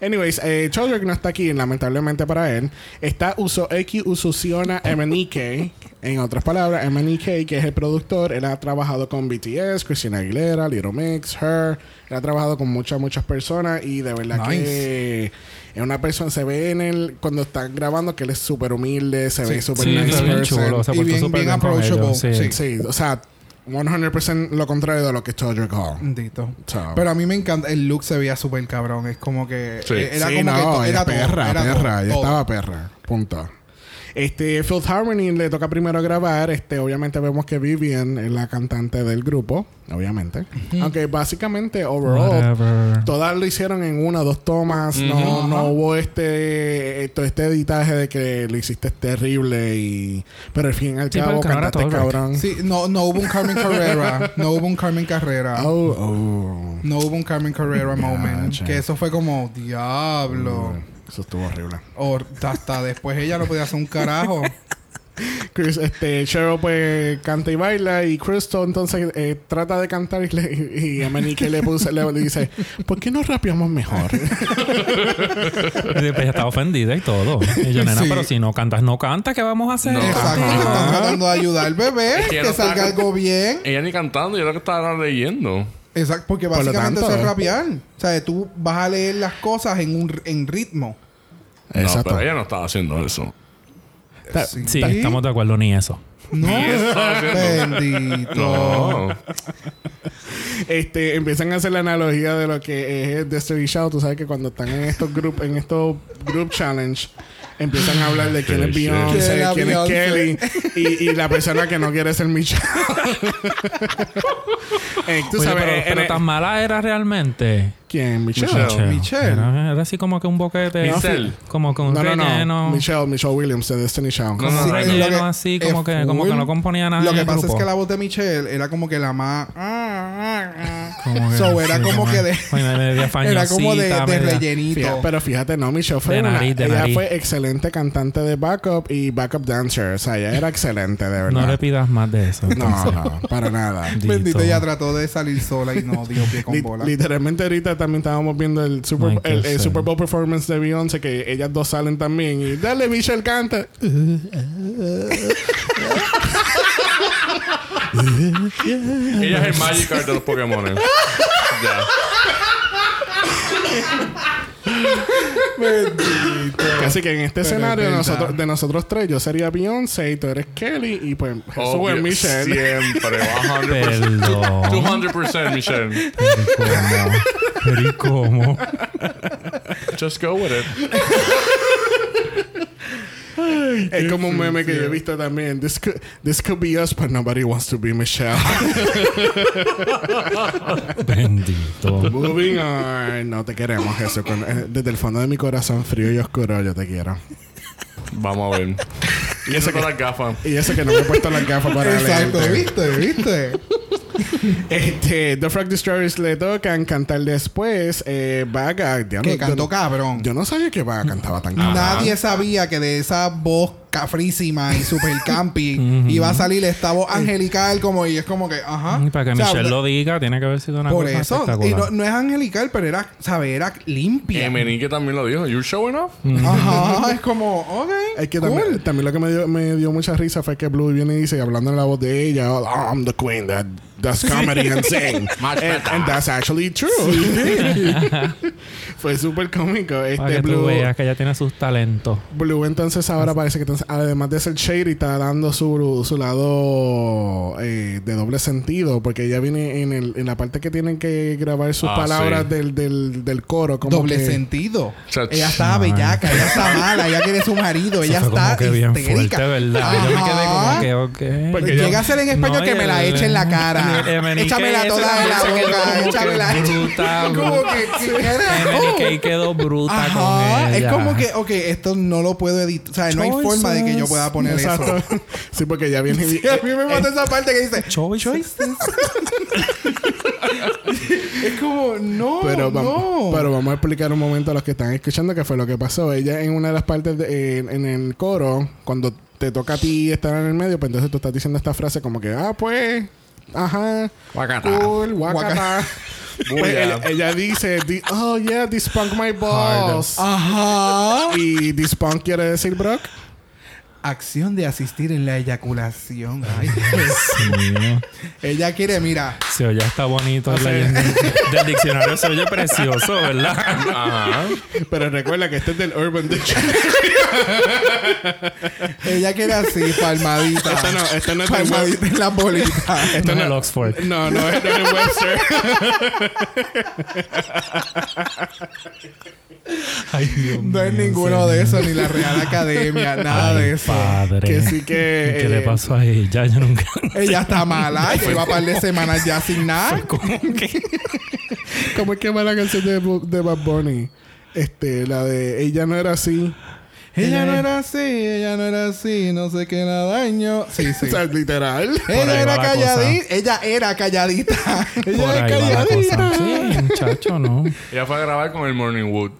Anyways, eh, Chodrick no está aquí, lamentablemente para él. Está Uso X Usuciona MNK. En otras palabras, MNEK, que es el productor, él ha trabajado con BTS, Christina Aguilera, Little Mix, Her. Él ha trabajado con muchas, muchas personas y de verdad Nice. que es una persona, se ve en él cuando están grabando que él es súper humilde, se ve Sí. súper Sí, nice person. chulo. Se Y bien- bien approachable. Sí. Sí, o sea, 100% lo contrario de lo que es Todrick Hall. Bendito. So. Pero a mí me encanta. El look se veía súper cabrón. Es como que. Sí. Era Sí, como no, que. ella Era perra, era perra. todo, ella todo. estaba perra. Punto. Este, Filth Harmony le toca primero grabar. Este, obviamente vemos que Vivian es la cantante del grupo. Obviamente. Aunque básicamente, overall, Whatever. todas lo hicieron en una o dos tomas. No, no hubo este, esto, este editaje de que lo hiciste terrible y... Pero al fin y al Sí, cabo, cantaste todo, cabrón. Sí, no, no hubo un Carmen Carrera. no hubo un Carmen Carrera. Oh, oh. No hubo un Carmen Carrera moment. Gotcha. Que eso fue como, diablo. Eso estuvo horrible. O hasta después ella no podía hacer un carajo. Chris, este, Cheryl pues canta y baila y Crystal entonces eh, trata de cantar y, le, y a Manique le, puso- le dice, ¿por qué no rapeamos mejor? Y pues ella estaba ofendida y todo. Y yo, nena, Sí. pero si no cantas, no cantas, ¿qué vamos a hacer? No. Exacto. Están tratando de ayudar al bebé. Es que que no salga está- algo bien. Ella ni cantando, yo lo que estaba leyendo. Exacto. Porque Por básicamente tanto, eso es eh. rapear. O sea, tú vas a leer las cosas en un en ritmo. No, Exacto. pero ella no estaba haciendo eso. Sí, estamos de acuerdo, ni eso. No. Bendito. No. Este, empiezan a hacer la analogía de lo que es Destiny Shout. Tú sabes que cuando están en estos group, en estos group challenge, empiezan a hablar de quién es. Beyoncé, ¿Quién es quién es Beyoncé? Kelly y, y la persona que no quiere ser Michelle. Eh, tú Oye, sabes, pero, tan mala era realmente. ¿Quién? Michelle. Michelle. Michelle. Era, era así como que un boquete. Michelle. Como que un No, no, relleno. no. Michelle, Michelle Williams de Destiny Shout. No, no, Un no. relleno que- así, como que, como que no componía nada. Lo que pasa es que la voz de Michelle era como que la más. Como que- So, era sí, como que de- Era como de, de rellenito. Fíjate, pero fíjate, no, Michelle fue De una- de ella nariz. fue excelente cantante de backup y backup dancer. O sea, ella era excelente, de verdad. No le pidas más de eso. no, no, para nada. Bendito, Dito. ella trató de salir sola y no dio pie con bola. literalmente ahorita también estábamos viendo el Super, el. Super Bowl performance de Beyoncé que ellas dos salen también y dale Michelle canta. Ella es el Magikarp de los Pokémon. ya. Así que en este Pero es escenario de nosotros, de nosotros tres, yo sería Beyoncé y tú eres Kelly y pues Jesús Obvio, es Michelle. Siempre. 100%. Perdón. 200% Michelle. Pero ¿y cómo? Just go with it. Es como un meme que yo he visto también. This could, this could be us, but nobody wants to be Michelle. Bendito. Moving on. No te queremos, Jesús. Eh, Desde el fondo de mi corazón frío y oscuro, yo te quiero. Vamos a ver. Y eso con las gafas. Y eso que no me he puesto las gafas para Exacto, leerte. ¿viste? ¿Viste? Este, The Frog Destroyers le tocan cantar después. Eh, Vaga. ya Que no- cantó yo, cabrón. yo no sabía que Vaga cantaba tan cabrón. Nadie sabía que de esa voz cafrísima y super campi iba a salir esta voz angelical como y es como que, ajá. Y para que O sea, Michelle lo diga, tiene que haber sido una Por cosa eso. Y no, no es angelical, pero era, ¿sabes? Era limpia. Emenique también lo dijo. You showing off? Ajá. Es como, ok. Es que cool. también, también lo que me dio, me dio mucha risa fue que Blue viene y dice, hablando en la voz de ella, "Oh, I'm the queen that does comedy and sing. and, and that's actually true. fue súper cómico. Para Este que tú Blue, veas que ella tiene sus talentos. Blue entonces ahora parece que entonces, además de ser shady está dando su, su lado eh, de doble sentido porque ella viene en, el, en la parte que tienen que grabar sus Ah, palabras sí. del, del, del coro como Doble que- sentido. Chach. Ella está bellaca, ella está mala, ella quiere su marido, ella está como que bien fuerte, ¿verdad? Yo me quedé como que, ok. Porque Llega a ser en español No, que me la eche en la cara. El Emenique Échamela toda en la boca, échamela. bruta, Como que. MNK quedó bruta Ajá, con ella. es como que, ok, esto no lo puedo editar. O sea, no hay forma de que yo pueda poner Exacto. eso. sí, porque ella viene Y a mí me mata esa parte que dice Choices. Es como, no, Pero vamos, no. pero vamos a explicar un momento a los que están escuchando qué fue lo que pasó. Ella en una de las partes de- en, en el coro, cuando te toca a ti estar en el medio, pues entonces tú estás diciendo esta frase como que, ah, pues, ajá, Guacata. cool, guacata. Pues ella, ella dice, di- oh yeah, this punk my balls. Ajá. Y this punk quiere decir Brock. Acción de asistir en la eyaculación. Ay, Sí, no. ella quiere, mira, Se oye está bonito leyendo. Del diccionario se oye precioso, ¿verdad? Ajá. Pero recuerda que este es del Urban Dictionary. ella quiere así, palmadita. Esto no, esto no es palmadita en la bolita. Esto no es el Oxford. No, no es del Webster. Ay, Dios No es mío, ninguno señor. de esos, ni la Real Academia, nada Ay, de eso. Padre. Que sí que, ¿Qué le eh, pasó a ella? Yo nunca. Ella está mala, lleva un par de semanas ya sin nada. ¿Cómo que? ¿Cómo es que va la canción de, de Bad Bunny? Este, la de Ella no era así. Ella no era así, ella no era así, no sé qué la daño. Sí, sí. O sea, literal. Ella era la calladita. Ella era calladita. Por ella era ahí va la calladita. cosa. Sí, muchacho, no. Ella fue a grabar con el Morning Wood.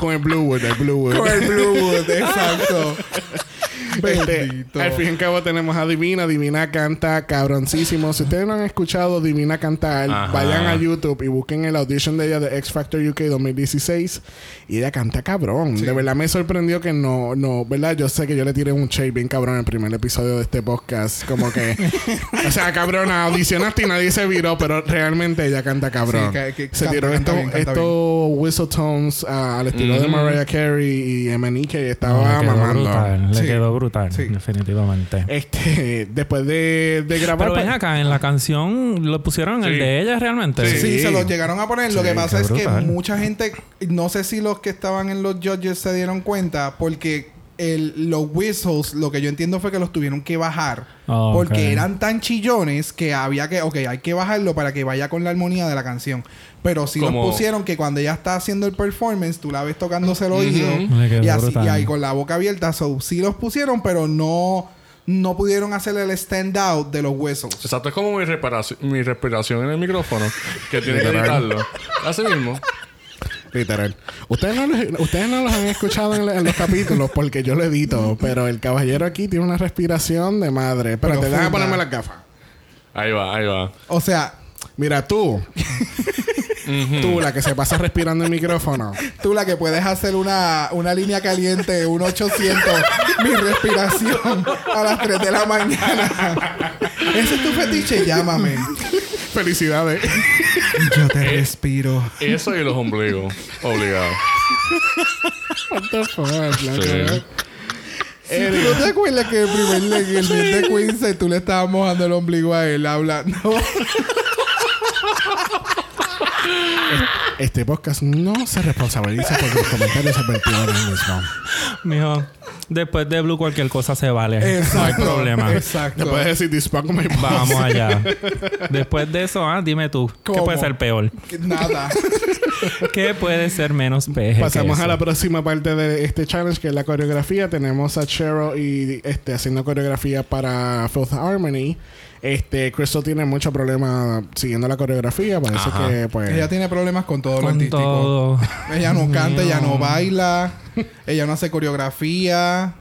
Con el Bluewood, el Bluewood. Con el Bluewood, exacto. Este, al fin y al cabo tenemos a Divina. Divina canta cabroncísimo. Si ustedes no han escuchado Divina cantar, Ajá. vayan a YouTube y busquen el audition de ella de X Factor UK 2016. Y ella canta cabrón. De verdad me sorprendió que no, no, ¿verdad? Yo sé que yo le tiré un shade bien cabrón en el primer episodio de este podcast. Como que, o sea, cabrona, audicionaste y nadie se viró, pero realmente ella canta cabrón. Sí, que- que se canta, tiró estos estos whistle tones ah, al estilo de Ujú. Mariah Carey y y No, estaba le quedó mamando. brutal. Le Sí. quedó brutal, Sí. definitivamente. Este, después de, de grabar. Pero ven pues- acá, en la canción lo pusieron el de ella realmente. Sí, Sí. se los llegaron a poner. Lo que pasa es que mucha gente, no sé si los que estaban en los judges se dieron cuenta, porque el, los whistles, lo que yo entiendo fue que los tuvieron que bajar. Ah, porque eran tan chillones que había que, ok, hay que bajarlo para que vaya con la armonía de la canción. Pero sí Como- los pusieron que cuando ella está haciendo el performance, tú la ves tocándose el oído y así, y ahí con la boca abierta. So, sí los pusieron, pero no, no pudieron hacer el stand out de los whistles. Exacto, es como mi, reparación, mi respiración en el micrófono, que tiene que editarlo. Así mismo. Literal. Ustedes no, los- ustedes no los han escuchado en, en los capítulos porque yo lo edito, pero el caballero aquí tiene una respiración de madre. Pero te Profunda. dejan ponerme las gafas. Ahí va, ahí va. O sea, Mira, tú. Tú, la que se pasa respirando el micrófono. Tú la que puedes hacer una, una línea caliente, un 800, mi respiración a las 3 de la mañana. Ese es tu fetiche, llámame. Felicidades. Yo te respiro. Eso y los ombligos. Obligado. What the fuck? Sí. ¿Tú no te acuerdas que el primer leg, el beat de Quincy, tú le estabas mojando el ombligo a él hablando? Este podcast no se responsabiliza por los comentarios advertidos en el mismo. Mijo, después de Blue cualquier cosa se vale. No hay problema. Exacto. Te puedes decir this my balls. Vamos allá. Después de eso, ah, dime tú, ¿qué ¿Cómo? puede ser peor? Nada. ¿Qué puede ser menos peje? que Pasamos a la próxima parte de este challenge, que es la coreografía. Tenemos a Cheryl y este haciendo coreografía para Filth Harmony. Este, Crystal tiene mucho problema siguiendo la coreografía. Parece Ajá. que, pues. Ella tiene problemas con todo lo Con artístico. todo. Ella no canta, ella no baila, ella no hace coreografía,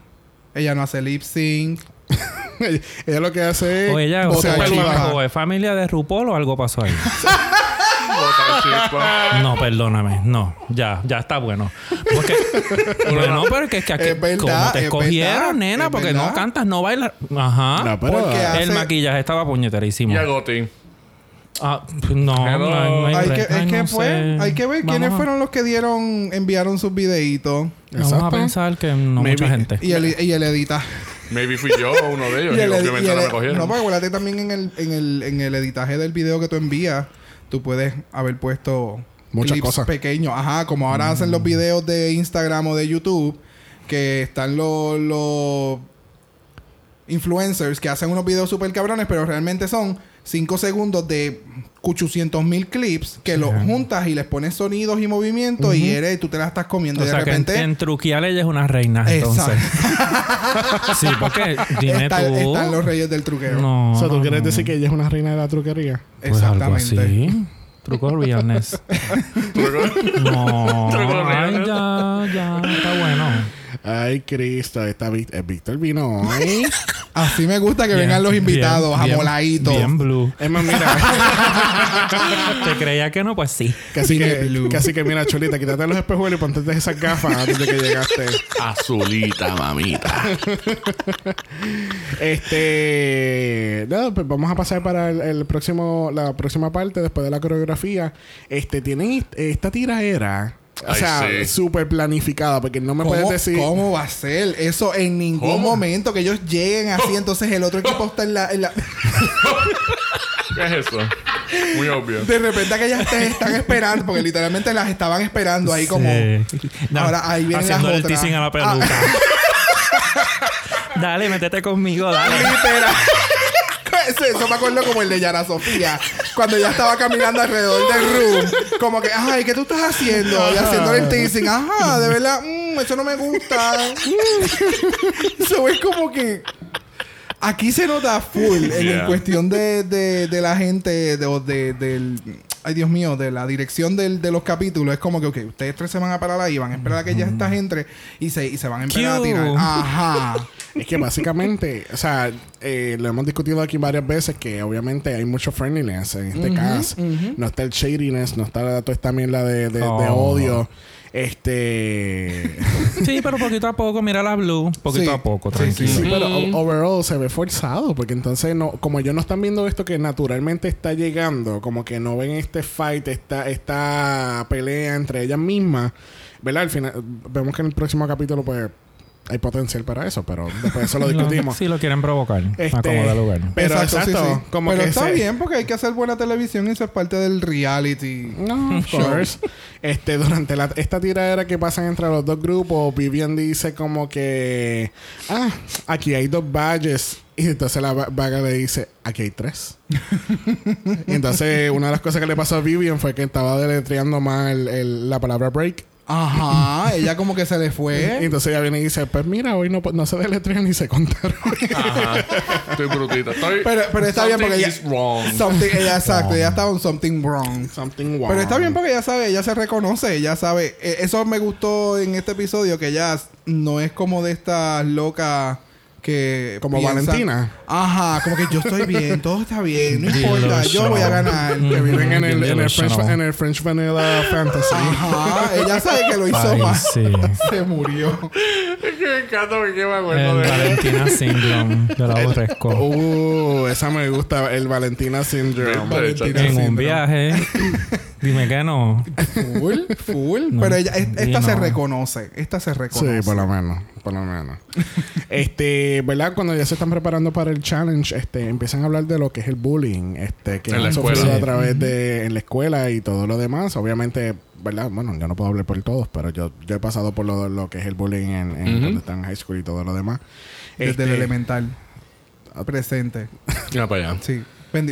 ella no hace lip sync. ella lo que hace es. O ella o, o- o es familia de RuPaul o algo pasó ahí. No, perdóname. No, ya, ya está bueno. Porque, bueno, pero es que, es que, Es verdad, como te es escogieron, verdad, nena, es porque verdad. no cantas, no bailas. Ajá. No, pero. Porque hace- El maquillaje estaba puñeterísimo. Y a Goti. Ah, no, no, no hay Hay que, es Ay, que no pues, sé. hay que ver quiénes a- fueron los que dieron, enviaron sus videitos. Vamos a pensar que no Maybe- mucha gente. Y el, y el edita. Maybe fui yo o uno de ellos. Y Y, el, edi- obviamente y el- no me cogieron. no, porque acuérdate también en el, en, el, en el editaje del video que tú envías, tú puedes haber puesto Muchas clips cosas. pequeños. Ajá, como ahora hacen los videos de Instagram o de YouTube, que están los, los influencers que hacen unos videos súper cabrones, pero realmente son 5 segundos de 800 mil clips que los juntas y les pones sonidos y movimientos y eres, tú te las estás comiendo O y de sea, que en, repente... en truquear ella es una reina, entonces. sí, porque dime está- tú. están los reyes del truquero. No. O sea, ¿tú no, quieres no. decir que ella es una reina de la truquería? Pues algo Exactamente. así. Truco realness. no. Truco Ay, realness. ya, ya. Está bueno. Ay, Cristo, está Vic- eh, Víctor vino hoy. Así me gusta que Bien, vengan los invitados, bien, amoladitos. Bien blue. Es más, mira, ¿Te creía que no? Pues sí. casi que, casi que mira, Cholita, quítate los espejuelos y ponte esas gafas antes de que llegaste. Azulita, mamita. Este, pues vamos a pasar para el, el próximo, la próxima parte después de la coreografía. Este, tienen est- esta tiraera, o Ay, sea, sí. súper planificada, porque no me ¿Cómo, puedes decir. cómo va a ser? Eso en ningún ¿Cómo? momento que ellos lleguen así, entonces el otro equipo está en la... en la- ¿Qué es eso? Muy obvio. de repente que ellas te están esperando, porque literalmente las estaban esperando ahí como... Sí. No, Ahora, ahí vienen haciendo las el otras. teasing a la peluca. dale, métete conmigo, dale. Literal. Eso, eso me acuerdo como el de Yara Sofía. Cuando ella estaba caminando alrededor del room. Como que, ay, ¿qué tú estás haciendo? Y haciendo el teasing. Ajá, de verdad, mm, eso no me gusta. Eso es como que... Aquí se nota full en, Yeah. cuestión de, de, de la gente, de- del... Ay, Dios mío, de la dirección del- de los capítulos. Es como que, ok, ustedes tres se van a parar ahí, van a esperar a que ya esta gente y se, y se van a empezar a tirar. Ajá. Es que básicamente, o sea, eh, lo hemos discutido aquí varias veces que obviamente hay mucho friendliness en este cast. No está el shadiness, no está toda esta mierda de, de, de Oh. odio. Este. Sí, pero poquito a poco, mira la blue. Poquito Sí. a poco, Sí, tranquilo. sí, Sí, pero o- overall se ve forzado porque entonces no como ellos no están viendo esto que naturalmente está llegando como que no ven este fight esta esta pelea entre ellas mismas verdad al final vemos que en el próximo capítulo pues hay potencial para eso pero después eso lo discutimos Si lo quieren provocar, Este, a lugar. Pero sí, exacto, sí. como Pero que está se- bien porque hay que hacer buena televisión y eso es parte del reality. No, course. Este, durante la, esta tiradera que pasan entre los dos grupos, Vivian dice como que, ah, aquí hay dos badges. Y entonces la va- vaga le dice, aquí hay tres. y entonces una de las cosas que le pasó a Vivian fue que estaba deletreando mal el- la palabra break. Ajá, ella como que se le Y fue. entonces ella viene y dice, pues mira, hoy no, no se deletrean ni se contaron. Ajá. Estoy brutita. Estoy... Pero, pero está bien porque Something ella. is wrong. Something, ella, exacto, ella estaba en something wrong. Something wrong. Pero está bien porque ella sabe, ella se reconoce, ella sabe. Eh, eso me gustó en este episodio, que ella no es como de estas locas que. Como piensan- Valentina. Ajá, como que yo estoy bien, todo está bien, no importa, yo voy a ganar. Que viven en el, en, el French, en el French Vanilla Fantasy. Ajá, ella sabe que lo hizo mal. sí. Se murió. Es que me encanta porque me El acuerdo de Valentina Syndrome. Yo la aborrezco. Uh, esa me gusta, el Valentina Syndrome. Valentina. en un síndrome. viaje. Dime que no. Full, full. No, Pero ella, es- esta se no. reconoce. Esta se reconoce. Sí, por lo menos, por lo menos. este, ¿verdad? Cuando ya se están preparando para el challenge, este, empiezan a hablar de lo que es el bullying, este, que En la han escuela. sufrido a través de en la escuela y todo lo demás. Obviamente, ¿verdad? Bueno, yo no puedo hablar por todos, pero yo, yo he pasado por lo, lo que es el bullying en, en cuando están en high school y todo lo demás. Desde Este, el elemental. Presente. Ya para allá. Sí.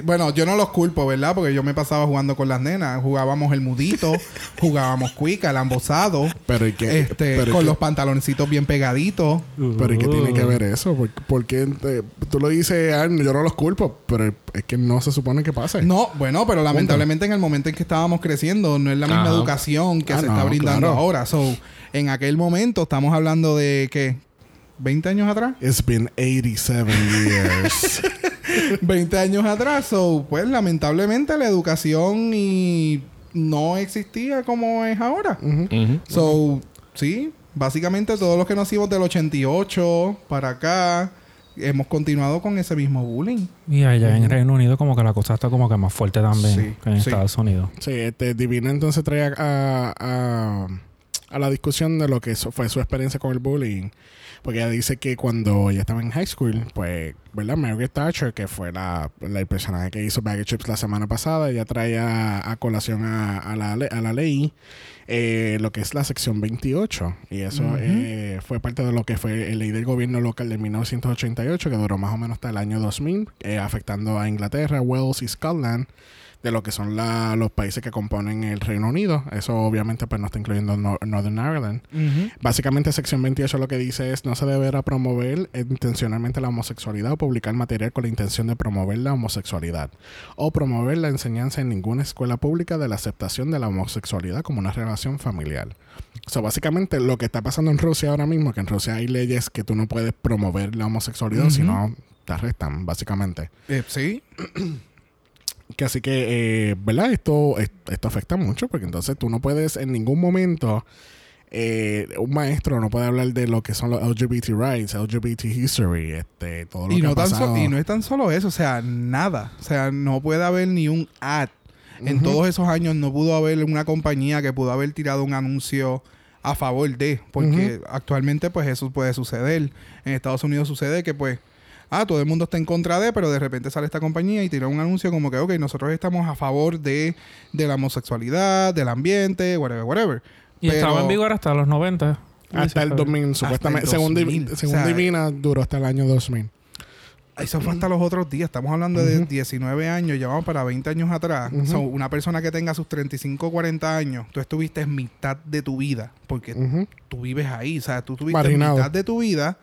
Bueno, yo no los culpo, ¿verdad? Porque yo me pasaba jugando con las nenas. Jugábamos el mudito, jugábamos cuica, el ambosado. Pero ¿y qué? Este, pero, ¿y con qué- los pantaloncitos bien pegaditos. pero ¿y qué tiene Uh. que ver eso? ¿Por, por qué te- tú lo dices, yo no los culpo, pero es que no se supone que pase. No, bueno, pero lamentablemente en el momento en que estábamos creciendo, no es la misma educación que Ah, se no, está brindando claro. ahora. So, en aquel momento estamos hablando de ¿qué? ¿20 años atrás? It's been 87 years. 20 años atrás. So, pues lamentablemente la educación y no existía como es ahora. So, sí, básicamente todos los que nacimos del 88 para acá hemos continuado con ese mismo bullying. Y allá en Reino Unido como que la cosa está como que más fuerte también Sí, que en sí. Estados Unidos. Sí, este Divina entonces trae a, a, a la discusión de lo que fue su experiencia con el bullying. Porque ella dice que cuando ella estaba en high school, pues, ¿verdad? Margaret Thatcher, que fue la, la el personaje que hizo Bag of Chips la semana pasada, ella trae a, a colación a, a la, a la ley eh, lo que es la sección 28. Y eso eh, fue parte de lo que fue la ley del gobierno local de 1988, que duró más o menos hasta el año 2000, eh, afectando a Inglaterra, Wales y Scotland de lo que son la- los países que componen el Reino Unido. Eso obviamente pues no está incluyendo Nor- Northern Ireland. Básicamente sección 28 lo que dice es no se deberá promover intencionalmente la homosexualidad o publicar material con la intención de promover la homosexualidad o promover la enseñanza en ninguna escuela pública de la aceptación de la homosexualidad como una relación familiar. So, básicamente lo que está pasando en Rusia ahora mismo, que en Rusia hay leyes que tú no puedes promover la homosexualidad, Ujú. sino te arrestan, básicamente. Eh, sí. Que así que, eh, ¿verdad? Esto, es- esto afecta mucho porque entonces tú no puedes en ningún momento, eh, un maestro no puede hablar de lo que son los LGBT rights, LGBT history, este, todo lo Y que no, ha tan pasado. so- y no es tan solo eso, o sea, nada. O sea, no puede haber ni un ad. En todos esos años no pudo haber una compañía que pudo haber tirado un anuncio a favor de, porque actualmente pues eso puede suceder. En Estados Unidos sucede que pues, ah, todo el mundo está en contra de, pero de repente sale esta compañía y tira un anuncio como que, ok, nosotros estamos a favor de, de la homosexualidad, del ambiente, whatever, whatever. Y estaba en vigor hasta los 90. Hasta el 2000, supuestamente. según, 2000. Divi- según O sea, Divina, duró hasta el año 2000. Eso fue hasta los otros días. Estamos hablando de 19 años, ya vamos para 20 años atrás. So, una persona que tenga sus 35, 40 años, tú estuviste en mitad de tu vida, porque tú vives ahí. O sea, tú tuviste Marginado. mitad de tu vida.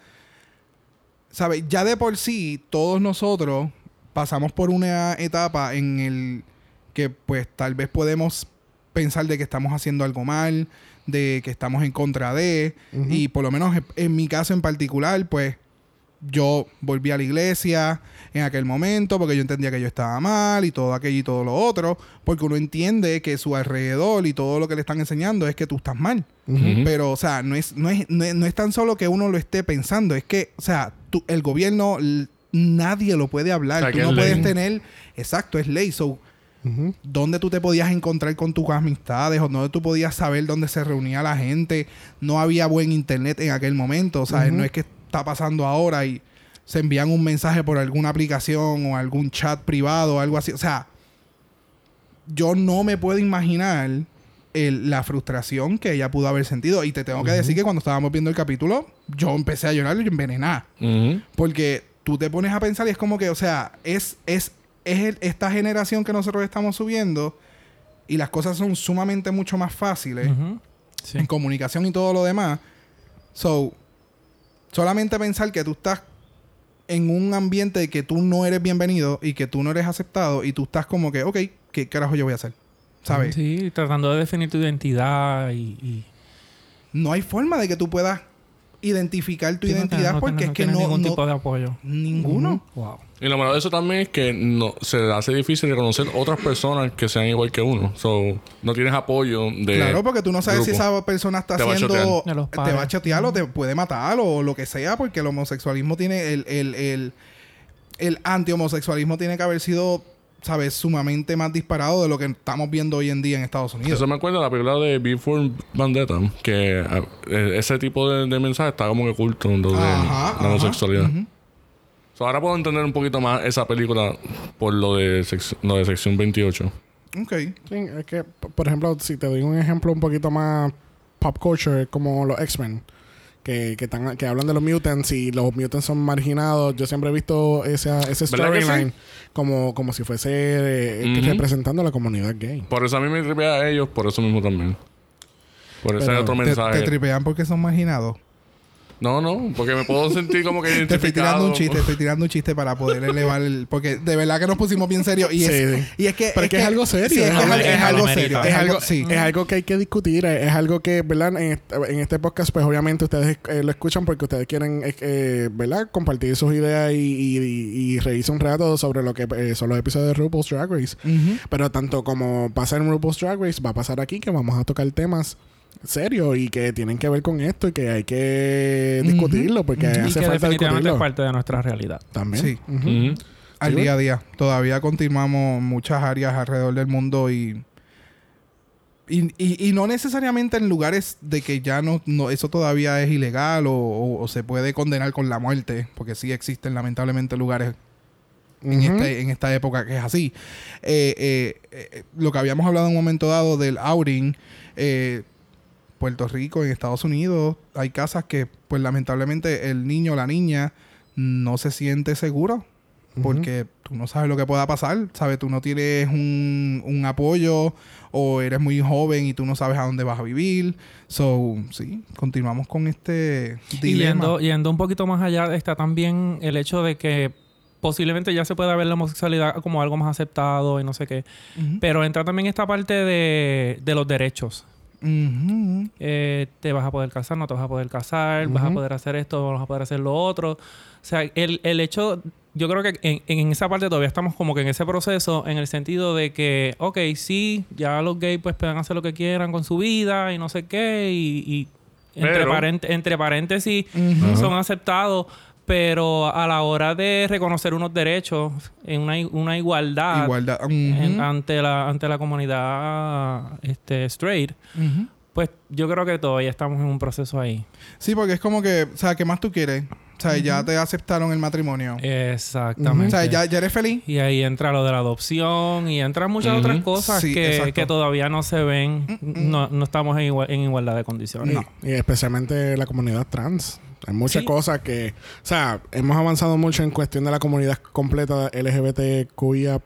¿Sabes? Ya de por sí, todos nosotros pasamos por una etapa en el que, pues, tal vez podemos pensar de que estamos haciendo algo mal, de que estamos en contra de. Y por lo menos en- en mi caso en particular, pues, yo volví a la iglesia en aquel momento porque yo entendía que yo estaba mal y todo aquello y todo lo otro, porque uno entiende que su alrededor y todo lo que le están enseñando es que tú estás mal. Pero, o sea, no es, no, es, no, es, no es tan solo que uno lo esté pensando, es que, o sea, tú- el gobierno, nadie lo puede hablar. O sea, tú no es puedes ley. tener, exacto, es ley. So, dónde tú te podías encontrar con tus amistades o dónde tú podías saber dónde se reunía la gente. No había buen internet en aquel momento. O sea, no es que está pasando ahora y se envían un mensaje por alguna aplicación o algún chat privado o algo así. O sea, yo no me puedo imaginar el- la frustración que ella pudo haber sentido. Y te tengo que decir que cuando estábamos viendo el capítulo, yo empecé a llorar y envenenar. Porque tú te pones a pensar y es como que, o sea, es, es, es el- esta generación que nosotros estamos subiendo y las cosas son sumamente mucho más fáciles. Sí. en comunicación y todo lo demás. So, solamente pensar que tú estás en un ambiente que tú no eres bienvenido y que tú no eres aceptado y tú estás como que, ok, ¿qué carajo yo voy a hacer? ¿Sabes? Sí, tratando de definir tu identidad y... y- No hay forma de que tú puedas identificar tu Sí, identidad no porque es que no... ningún tipo de apoyo. Ninguno. Wow. Y lo malo de eso también es que no, se hace difícil reconocer otras personas que sean igual que uno. So, no tienes apoyo de. Claro, porque tú no sabes si esa persona está Te haciendo. Te va a chotear o te puede matar o lo que sea, porque el homosexualismo tiene. El, el, el, el anti-homosexualismo tiene que haber sido, ¿sabes?, sumamente más disparado de lo que estamos viendo hoy en día en Estados Unidos. Eso me acuerda de la película de Before Vendetta, que ah, eh, ese tipo de, de mensaje está como que oculto lo de Ajá, la ajá. homosexualidad. So, ahora puedo entender un poquito más esa película por lo de, lo de sección 28. Ok. Sí, es que, por ejemplo, si te doy un ejemplo un poquito más pop culture, como los X-Men, que, que, están- que hablan de los mutants y los mutants son marginados. Yo siempre he visto esa, ese ¿Verdad que storyline sí? como, como si fuese eh, Ujú. representando a la comunidad gay. Por eso a mí me tripea a ellos, por eso mismo también. Por ese Pero otro Te, mensaje. te tripean porque son marginados. No, no, porque me puedo sentir como que Te estoy identificado. tirando un chiste, estoy tirando un chiste para poder elevar el. Porque de verdad que nos pusimos bien serios. Y, es, Sí, y es que. Pero es que es algo serio, sí, es, es que es, algo- es serio. Es algo. Sí. es algo que hay que discutir, es, algo que, ¿verdad? En, este- en este podcast, pues obviamente ustedes eh, lo escuchan porque ustedes quieren, eh, eh, ¿verdad? Compartir sus ideas y, y, y- reírse un rato sobre lo que eh, son los episodios de RuPaul's Drag Race. Pero tanto como pasa en RuPaul's Drag Race, va a pasar aquí que vamos a tocar temas serios y que tienen que ver con esto y que hay que discutirlo porque hace que falta definitivamente es parte de nuestra realidad. También. Sí. Al día a día. Todavía continuamos muchas áreas alrededor del mundo y, y, y- y no necesariamente en lugares de que ya no, no eso todavía es ilegal o, o- o se puede condenar con la muerte, porque sí existen lamentablemente lugares en, este, en esta época que es así. Eh, eh, eh, lo que habíamos hablado en un momento dado del outing, eh, Puerto Rico, en Estados Unidos, hay casas que, pues lamentablemente, el niño o la niña no se siente seguro porque tú no sabes lo que pueda pasar, ¿sabes? Tú no tienes un, un apoyo o eres muy joven y tú no sabes a dónde vas a vivir. So, sí, continuamos con este Y dilema. yendo, yendo un poquito más allá, está también el hecho de que posiblemente ya se pueda ver la homosexualidad como algo más aceptado y no sé qué. Pero entra también esta parte de, de los derechos. Eh, te vas a poder casar, no te vas a poder casar, vas a poder hacer esto, vas a poder hacer lo otro. O sea, el, el hecho, yo creo que en, en esa parte todavía estamos como que en ese proceso, en el sentido de que, ok, sí, ya los gays pues pueden hacer lo que quieran con su vida y no sé qué, y, y entre, Pero- parent- entre paréntesis son aceptados. Pero a la hora de reconocer unos derechos en una, una igualdad Igualdad. En- ante la ante la comunidad este straight, pues yo creo que todavía estamos en un proceso ahí. Sí, porque es como que, o sea, ¿qué más tú quieres? O sea, ya te aceptaron el matrimonio. Exactamente. O sea, ¿ya, ya eres feliz. Y ahí entra lo de la adopción y entran muchas otras cosas Sí, que, que todavía no se ven. No, no estamos en, igual- en igualdad de condiciones. Y, y especialmente la comunidad trans. Hay muchas Sí. cosas que... O sea, hemos avanzado mucho en cuestión de la comunidad completa LGBTQIA+,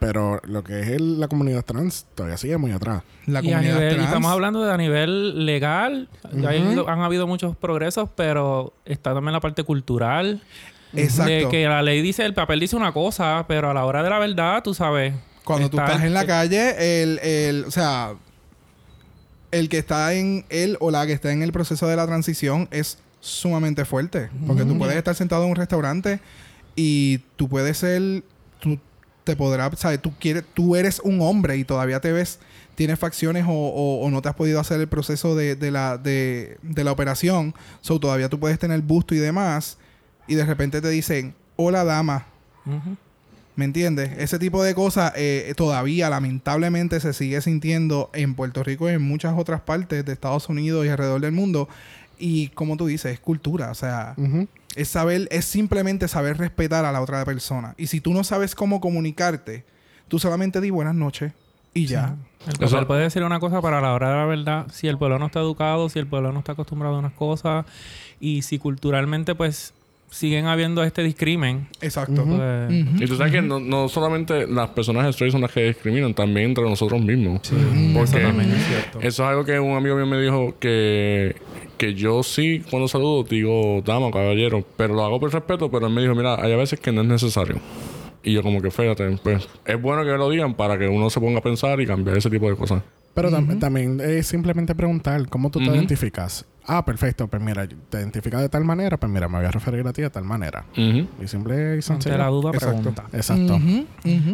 pero lo que es el- la comunidad trans todavía sigue muy atrás. La Y, a comunidad nivel- y trans. estamos hablando de a nivel legal. Habido- han habido muchos progresos, pero está también la parte cultural. Exacto. De que la ley dice, el papel dice una cosa, pero a la hora de la verdad, tú sabes. Cuando tú está estás el- en la calle, el, el, o sea, el que está en él o la que está en el proceso de la transición es sumamente fuerte. Porque tú puedes estar sentado en un restaurante y tú puedes ser, tú te podrás, ¿sabes? Tú, quieres, tú eres un hombre y todavía te ves, tienes facciones o, o- o no te has podido hacer el proceso de, de la, de, de la operación. So, todavía tú puedes tener busto y demás. Y de repente te dicen, hola dama. ¿Me entiendes? Ese tipo de cosas eh, todavía lamentablemente se sigue sintiendo en Puerto Rico y en muchas otras partes de Estados Unidos y alrededor del mundo. Y como tú dices, es cultura. O sea. Es saber, es simplemente saber respetar a la otra persona. Y si tú no sabes cómo comunicarte, tú solamente di buenas noches y ya. El Eso- papel puede decir una cosa, pero a la hora de la verdad, si el pueblo no está educado, si el pueblo no está acostumbrado a unas cosas y si culturalmente pues siguen habiendo este discrimen, Exacto. Pues, Ujú. Y tú sabes que no, no solamente las personas straight son las que discriminan, también entre nosotros mismos. eso Porque también es cierto. eso es algo que un amigo mío me dijo que, que yo sí, cuando saludo, digo dama, caballero, pero lo hago por respeto, pero él me dijo, mira, hay a veces que no es necesario. Y yo como que fíjate, pues es bueno que me lo digan para que uno se ponga a pensar y cambiar ese tipo de cosas. Pero tam- también es simplemente preguntar cómo tú te identificas. Ah, perfecto. Pues mira, te identificas de tal manera. Pues mira, me voy a referir a ti de tal manera. Y simple y Ante sencillo. la duda, Exacto. pregunta. Exacto.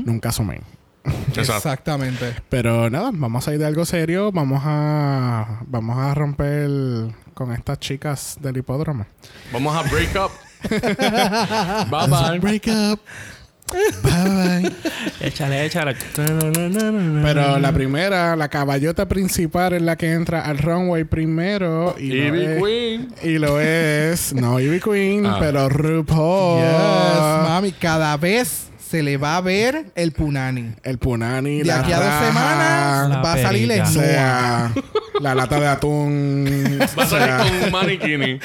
Nunca asumen. Exactamente. Pero nada, vamos a ir de algo serio. Vamos a vamos a romper con estas chicas del hipódromo. Vamos a break up. bye bye. Break up. bye bye. Échale, échale. Pero la primera, la caballota principal es la que entra al runway primero. Y lo Ivy es- Queen. Y lo es, no Ivy Queen, Ah. pero RuPaul. Yes, mami. Cada vez se le va a ver el punani. El punani, De la aquí a dos raja, semanas La va a salir perica. o el sea, la lata de atún. Va a o sea, salir con un maniquini.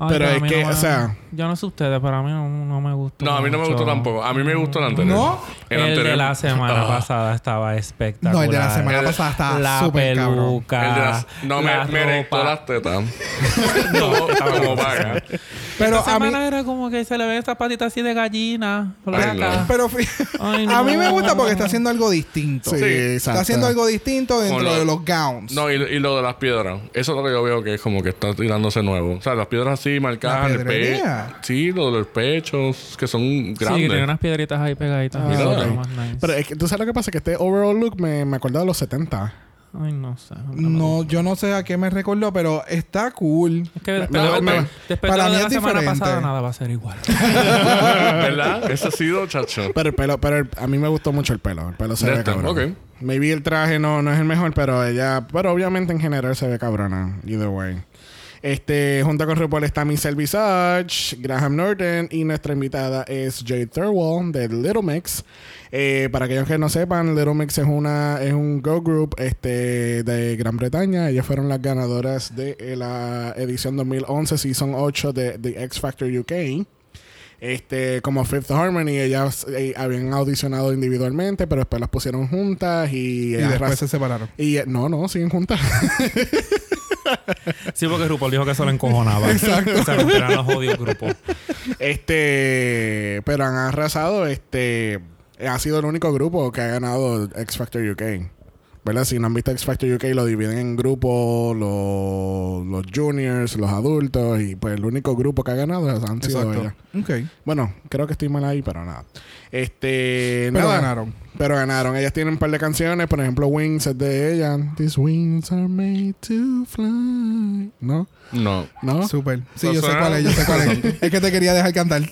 Ay, Pero a es mí que, no me- o sea- Yo no sé ustedes, pero a mí no, no me gusta. No, a mí no me gustó tampoco. A mí me gustó el anterior. ¿No? El, El, anterior. de la semana Ah. pasada estaba espectacular. No, el de la semana El- pasada está La súper cabrón. peluca. El de las- no, me, la me erectó ropa. las tetas. no, estaba como vaga. Pero Esta a mí, era como que se le ven estas patitas así de gallina. Ay, pero Ay, a mí me gusta porque está haciendo algo distinto. Sí, Sí. exacto. Está haciendo algo distinto dentro lo- de los gowns. No, y, y lo de las piedras. Eso es lo que yo veo que es como que está tirándose nuevo. O sea, las piedras así marcadas en el pecho. Sí, lo de los pechos, que son Sí, grandes. tiene unas piedritas ahí pegaditas. Ah, más nice. Pero es que tú sabes lo que pasa, que este overall look me, me acuerda de los 70. Ay, no sé. No, yo no sé a qué me recordó, pero está cool. Es que después, No, de, me- de- después para de mí de la es semana diferente. pasada, nada va a ser igual. ¿Verdad? Ese ha sido, chacho. Pero el pelo, pero el- a mí me gustó mucho el pelo. El pelo se ve cabrón. ok. Maybe el traje no, no es el mejor, pero ella, pero obviamente en general se ve cabrona. Either way. Este, junto con RuPaul está Michelle Visage, Graham Norton y nuestra invitada es Jade Thirlwall de Little Mix. Eh, para aquellos que no sepan, Little Mix es una es un girl group este, de Gran Bretaña. Ellas fueron las ganadoras de eh, la edición 2011, Season 8 de The X Factor UK. Este, como Fifth Harmony, ellas eh, habían audicionado individualmente, pero después las pusieron juntas y, Y después se separaron. y no, no, siguen juntas. Sí, porque RuPaul dijo que eso le encojonaba. Exacto. Se rompieran los odios grupos. este, pero han arrasado, este, ha sido el único grupo que ha ganado X Factor UK. ¿Verdad? Si no han visto X Factor UK, lo dividen en grupos, los, los juniors, los adultos, y pues el único grupo que ha ganado han sido ellas. Exacto. Ok. Bueno, creo que estoy mal ahí, pero nada. Este, Pero nada. ganaron. Pero ganaron. Ellas tienen un par de canciones. Por ejemplo, Wings es de ella. These wings are made to fly. ¿No? No. ¿No? Súper. Sí, yo sé suena- cuál es, yo sé cuál es. es que te quería dejar cantar.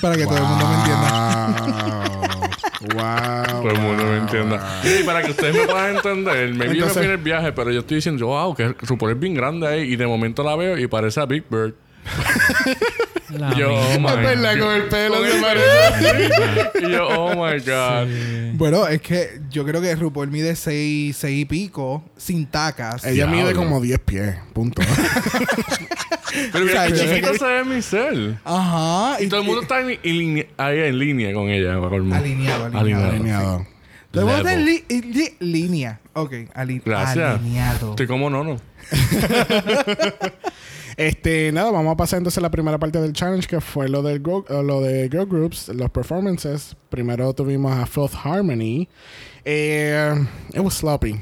Para que todo el mundo me entienda. Wow. Todo el mundo me entienda. Y para que ustedes me puedan entender, me vi Entonces- en el viaje, pero yo estoy diciendo, wow, que RuPaul es bien grande ahí. Y de momento la veo y parece a Big Bird. La Yo, oh my Es verdad, con el pelo se parece. Y yo, oh my God. Bueno, es que yo creo que RuPaul mide seis, seis y pico, sin tacas. Ella mide Diablo. como 10 pies. Punto. Pero O sea, mira, qué que- se ve mi cel. Ajá. Y todo el mundo está en, en línea- ahí en línea con ella. Alineado, alineado. Alineado. Alineado. Todo el mundo está en Level. li- li- línea. Ok, ali- Gracias. alineado. Estoy como nono. Este, nada, vamos a pasar entonces a la primera parte del challenge que fue lo del girl- eh, lo de girl groups, los performances. Primero tuvimos a Fifth Harmony. Eh, it was sloppy.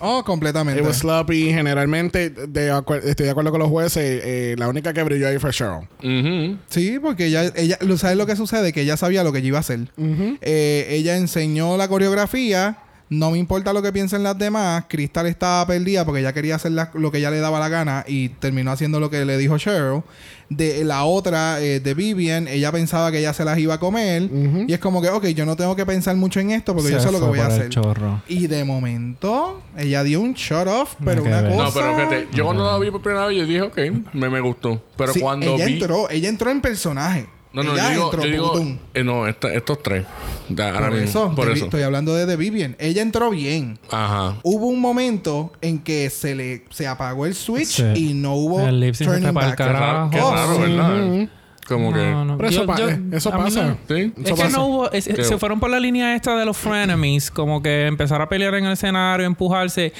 Oh, completamente. It was sloppy. Generalmente, de estoy de acuerdo con los jueces. eh, la única que brilló ahí fue Cheryl. Ujú. Sí, porque ella, ella, lo- ¿sabes lo que sucede? Que ella sabía lo que ella iba a hacer. Eh, ella enseñó la coreografía. No me importa lo que piensen las demás. Crystal estaba perdida porque ella quería hacer la- lo que ella le daba la gana y terminó haciendo lo que le dijo Cheryl. De la otra, eh, de Vivian, ella pensaba que ella se las iba a comer. Y es como que, ok, yo no tengo que pensar mucho en esto porque Se yo sé lo que voy a hacer. chorro. Y de momento, ella dio un shut off, pero una cosa. No, pero fíjate, yo cuando la vi por primera vez, yo dije, ok, me, me gustó. Pero Sí, cuando ella vi. entró, ella entró en personaje. No, no, ella yo digo, entró, yo digo putum. eh, no, esta- estos tres. Ahora Por mismo, eso, por de- eso. estoy hablando de The Vivian. Ella entró bien. Ajá. Hubo un momento en que se le se apagó el switch Sí. y no hubo El turning back. Qué raro, qué raro, ¿verdad? Como No, que. no. Pero eso, Yo- pa- yo- eh, eso pasa. me- Sí. Es Eso que pasa. no hubo... es- se fueron por la línea esta de los frenemies. Como que empezar a pelear en el escenario, empujarse.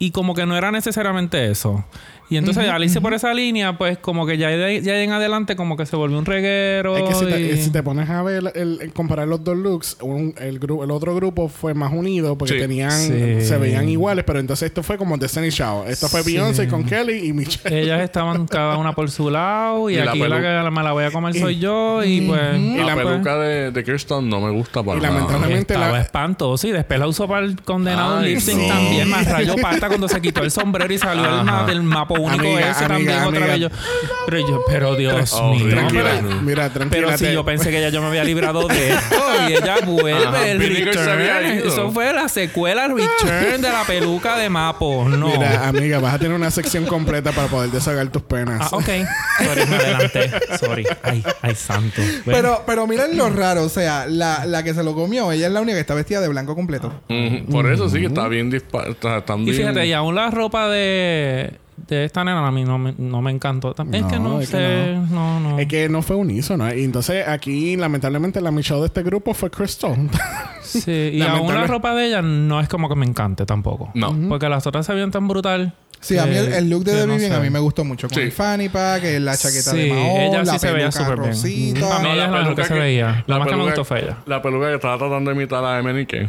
Y como que no era necesariamente eso. Y entonces al irse por esa línea, pues como que ya de, ya en adelante como que se volvió un reguero. Es que si te, si te pones a ver, el, el comparar los dos looks, un- el, gru- el otro grupo fue más unido porque Sí. tenían, Sí. se veían iguales, pero entonces esto fue como Destiny Child. Esto fue Sí. Beyoncé con Kelly y Michelle. Ellas estaban cada una por su lado y, Y la aquí la, que me la voy a comer Y- soy yo y pues... y la, la- peluca de, de Kirsten no me gusta para Y nada. lamentablemente- Estaba la- espantoso. Y después la usó para el condenado Ay, sí. también. Más rayo pata cuando se quitó el sombrero y salió el del mapa único Amiga, ese amiga, también otra amiga. vez. Yo, pero yo, pero Dios Oh, mío. tranquila. pero- no. Mira, tranquila. Pero si yo pensé que ya yo me había librado de esto y ella vuelve Ajá, el return. Eso fue la secuela return de la peluca de Mapo. No. Mira, amiga, vas a tener una sección completa para poder desahogar tus penas. Ah, ok. Sorry, me adelanté. Sorry. Ay, ay, santo. Bueno. Pero, pero miren lo raro, o sea, la, la que se lo comió, ella es la única que está vestida de blanco completo. Ujú. Por eso sí que está bien dispa está, están Y fíjate, y aún la ropa de, de esta nena a mí no me, no me encantó. Tam- es No, que no es que sé. no, no. Es que no fue unísono. Y entonces aquí, lamentablemente, la Michelle de este grupo fue Crystal. Sí, y aún la ropa de ella no es como que me encante tampoco. No. Porque las otras se veían tan brutal. Sí, a mí el, que- el look de que The no Vivian sé. a mí me gustó mucho. Con Sí. el fanny pack, eh, la chaqueta Sí, de Mahón, ella la sí se veía peluca súper bien. rosita. Para mí ella es la mejor que se veía. La más que me peluca- gustó fue ella. La peluca que estaba tratando de imitar a Emenique.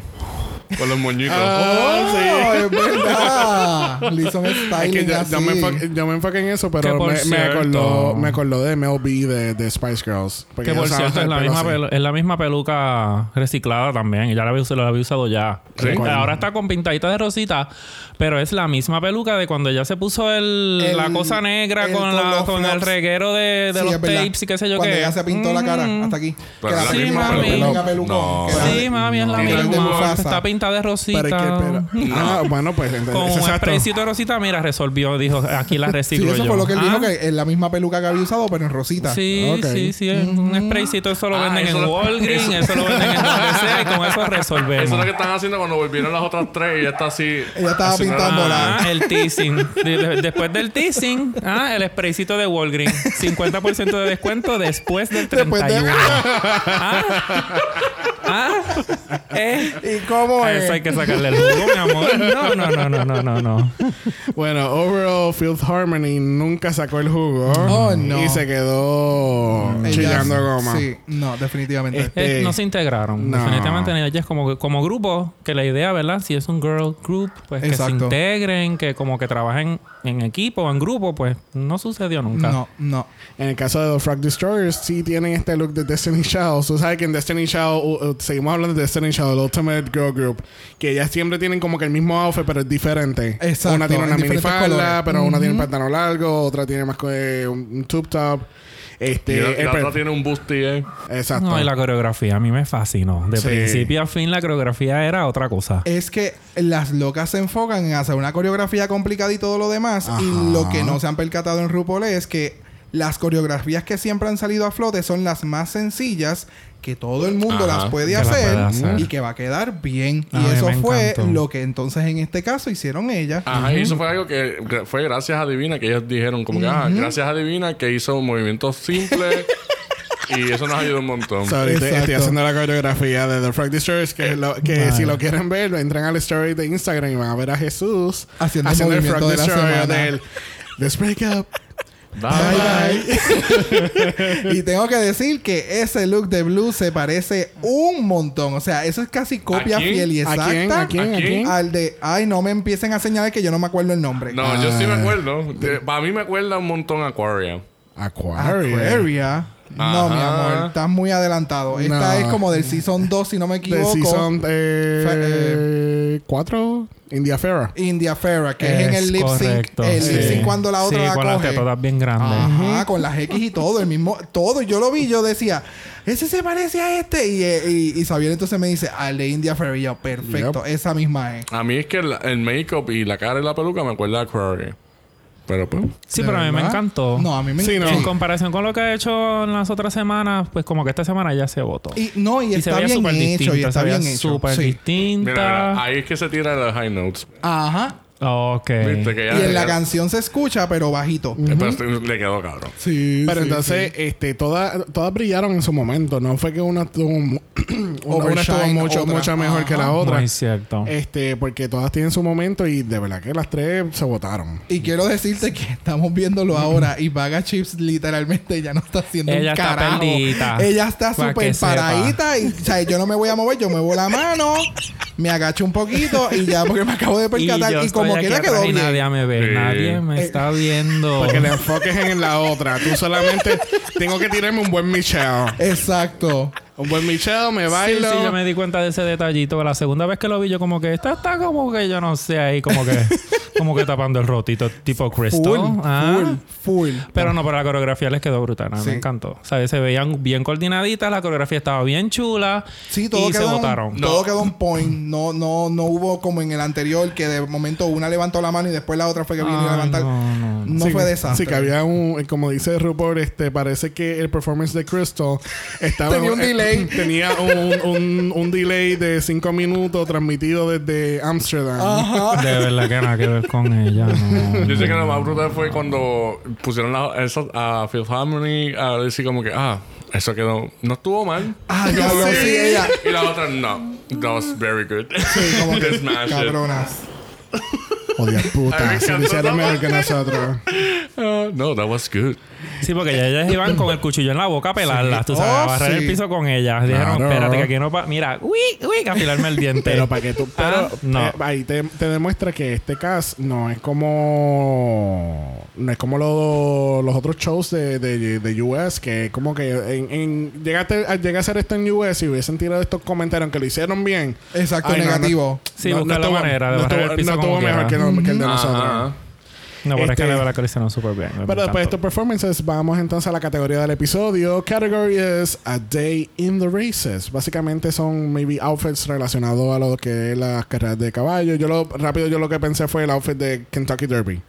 Con los moñitos. ¡Oh! ¡Es verdad! Le hizo un Es styling que yo, así. yo me enfoqué, yo me enfoqué en eso, Que pero por me, me cierto- acordó, me acordó de Mel B de, de Spice Girls. Que por cierto es la, misma pelu- es la misma peluca reciclada también. Y ya la había, usado- la había usado ya. ¿Sí? Ahora está con pintadita de rosita. Pero es la misma peluca de cuando ella se puso el, El- la cosa negra el con, con la, con el reguero de, de Sí, los es verdad. tapes y qué sé yo Cuando qué. ella se pintó la cara Mm. hasta aquí. Pero que la Sí, misma mami. peluca, No. que Sí, mami, es la que misma. Está de rosita. Pero es que, pero- ah, bueno, pues entonces, Con un exacto. spraycito de rosita, mira, resolvió. Dijo, aquí la Sí, reciclo eso yo. fue lo que él dijo, Ah, que es la misma peluca que había usado, pero en rosita. Sí, Ok. sí, sí. Un spraycito, eso lo Ah, venden eso en lo- Walgreens, eso lo venden en donde sea y con eso resolvemos. Eso es lo que están haciendo cuando volvieron las otras tres y ya está así. Ella estaba pintando la- Ah, el teasing. De- de- después del teasing, ah, el spraycito de Walgreens. 50% de descuento después del Después de- 31. Ah, ah, eh. ¿Y cómo es? eso hay que sacarle el jugo, mi amor. No, no, no, no, no, no, no. Bueno, overall, Filth Harmony nunca sacó el jugo. Oh, no. Y se quedó Ellas- chillando goma. Sí, no, definitivamente. Este- Eh, no se integraron. no. Definitivamente ellas como, como grupo, que la idea, ¿verdad? Si es un girl group, pues que se integren, que como que trabajen en equipo o en grupo, pues no sucedió nunca. No, no. En el caso de los Frog Destroyers, sí tienen este look de Destiny Child. Tú sabes que en Destiny Child, uh, uh, seguimos hablando de Destiny Child, el Ultimate Girl Group, que ellas siempre tienen como que el mismo outfit, pero es diferente. Exacto, Una tiene en una minifalda, pero una tiene un pantalón largo, otra tiene más co- eh, un, un tube top. Este, Y la, y el la per- otra tiene un bustier. Exacto. No, y la coreografía a mí me fascinó. De Sí. principio a fin la coreografía era otra cosa. Es que las locas se enfocan en hacer una coreografía complicada y todo lo demás. Ajá. Y lo que no se han percatado en RuPaul es que las coreografías que siempre han salido a flote son las más sencillas que todo el mundo Ajá, las puede hacer, puede hacer. y que va a quedar bien. Y eso fue encantó. lo que entonces en este caso hicieron ellas. Ajá, y eso fue algo que fue gracias a Divina que ellos dijeron, como que, ah, gracias a Divina que hizo movimientos simples y eso nos ayudó un montón. So, ahorita Exacto. estoy haciendo la coreografía de The Frog Destroyers que, lo- que Vale. si lo quieren ver, entran al story de Instagram y van a ver a Jesús Haciendo el el Frog de la Destroyer semana. del Let's break up. Bye, Bye, bye. y tengo que decir que ese look de Blue se parece un montón. O sea, eso es casi copia fiel y ¿A exacta quién? ¿A quién? ¿A ¿A quién? quién? al de... Ay, no me empiecen a señalar que yo no me acuerdo el nombre. No, yo sí me Ah. acuerdo. Para mí me acuerda un montón Aquaria. Aquaria. Aquaria. No, mi amor, estás muy adelantado. Esta No. es como del Season 2, si no me equivoco. Season Fe- 4, India Ferra. India Ferra, que es, en el lip sync. El sí. lip sync cuando la otra sí, la con las tetotas bien grandes. Ajá, con las X y todo, el mismo, todo. Yo lo vi, yo decía, ese se parece a este. Y, eh, y, y Xavier entonces me dice, al de India Ferry. Y yo, perfecto, esa misma es. A mí es que el, el make-up y la cara y la peluca me acuerda a Aquaria. Pero pues... Sí, ¿De pero a mí me encantó. No, a mí me Sí, no. En comparación con lo que ha hecho en las otras semanas, pues como que esta semana ya se votó. Y no, y, Y se está veía bien hecho, distinta. y está se veía bien hecho. súper Sí. distinta. Mira, mira, ahí es que se tira los high notes. Ajá. Ok. Viste que ya... Y en la ya- canción se escucha, pero bajito. Eh, Pero le quedó cabrón. Sí. Pero entonces, este, todas, todas brillaron en su momento. No fue que una estuvo, una, una estuvo Overshine mucho, otra. mucho mejor que la otra. Muy cierto. Este, porque todas tienen su momento y de verdad que las tres se votaron. Y quiero decirte que estamos viéndolo ahora y Vaga Chips literalmente ya no está haciendo Ella un está carajo. Ella está Pa' súper sepa. paradita y o sea, yo no me voy a mover, yo muevo la mano, me agacho un poquito y ya porque me acabo de percatar y, como estoy aquí la quedó bien. nadie me ve. Sí. Nadie me Eh, está viendo. Porque le enfoques en la otra. Tú solamente tengo que tirarme un buen Michelle. Exacto. Un buen Michelle, me Sí, bailo. sí, yo me di cuenta de ese detallito. La segunda vez que lo vi, yo como que esta está como que yo no sé ahí, como que, como que tapando el rotito, tipo Crystal. Full, Ah. full, full. Pero no, pero la coreografía les quedó brutal. Sí. me encantó. ¿Sabes? Se veían bien coordinaditas, la coreografía estaba bien chula. Sí, todo y se quedó, votaron. todo No. quedó on point. No, no, no hubo como en el anterior que de momento una levantó la mano y después la otra fue que vino a Ay, levantar. no, no. No Sí, fue desastre. Sí, que había un, como dice RuPaul, este, parece que el performance de Crystal estaba Tenía un eh, delay. tenía un, un, un delay de cinco minutos transmitido desde Amsterdam. Ajá. De verdad que nada que ver con ella. No. Yo sé que lo más brutal fue cuando pusieron la, eso a Phil Harmony a decir como que, ah, eso quedó, no estuvo mal. Ah, ya Como lo que- sí, ella. Y la otra, no, that was very good. Sí, como que cabronas. Me puta. Se hicieron mejor que nosotros. Ah, no, that was good. Sí, porque ya ellas iban con el cuchillo en la boca a pelarlas. Tú sabes, Oh, a barrer sí. el piso con ellas. Dijeron, Claro. espérate, que aquí no pa... Mira, uy, uy, que afilarme el diente. Pero para que tú. Pero Ah, no. eh, ahí te, te demuestra que este cast no es como. No es como lo- los otros shows de, de, de US, que es como que en, en, llegaste, a- llega a hacer esto en US y hubiesen tirado estos comentarios, aunque lo hicieron bien. Exacto, Ay, no, no- negativo. Sí, buscar la manera de no el piso no estuvo mejor quiera. Que, el de Ajá. nosotros. No, pero es que Este, la verdad que lo hicieron súper bien. Pero después de estos performances, vamos entonces a la categoría del episodio. Category is A Day in the Races. Básicamente son maybe outfits relacionados a lo que es las carreras de caballo. Yo lo rápido yo lo que pensé fue el outfit de Kentucky Derby.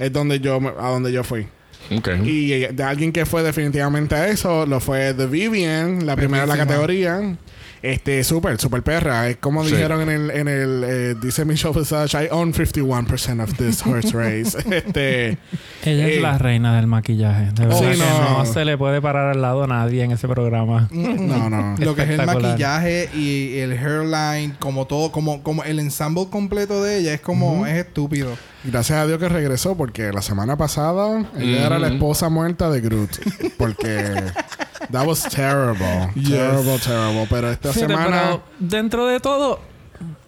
Es donde yo me- a donde yo fui. Y eh, de alguien que fue definitivamente a eso, lo fue The Vivian, la primera de la categoría. Este, súper, súper perra. Es como Sí. dijeron en el, en el eh, dice Michelle Visage, I own 51% of this horse race. este, Ella eh, es la reina del maquillaje. De verdad Sí, que no. no. se le puede parar al lado a nadie en ese programa. no, no. Lo que es el maquillaje y el hairline, como todo, como, como el ensemble completo de ella es como, es estúpido. Gracias a Dios que regresó porque la semana pasada ella era la esposa muerta de Groot. Porque that was terrible. Terrible, terrible. Pero esta Fíjate, semana... pero dentro de todo,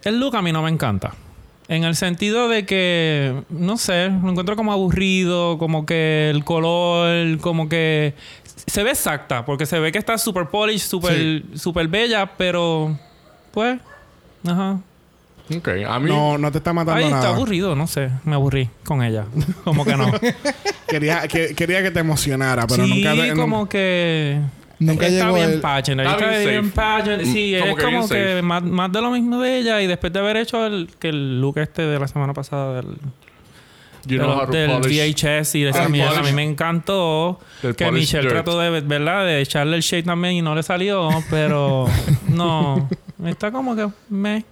el look a mí no me encanta. En el sentido de que, no sé, lo encuentro como aburrido, como que el color, como que se ve exacta, porque se ve que está super polish, super, super bella, pero pues, ajá. Ok. A mí. No, no te está matando Ay, está nada. aburrido, no sé, me aburrí con ella. como que no. Quería que, quería que te emocionara, pero sí, nunca te... como que Nunca está llegó bien el- pageant, Está está bien bien pageant. Sí, como es que como que más, más de lo mismo de ella y después de haber hecho el, que el look este de la semana pasada del, You de know lo- how to del polish. VHS y de esa mierda. A mí me encantó Del que Michelle dirt. trató de, ¿verdad? De echarle el shade también y no le salió, pero no. Está como que me.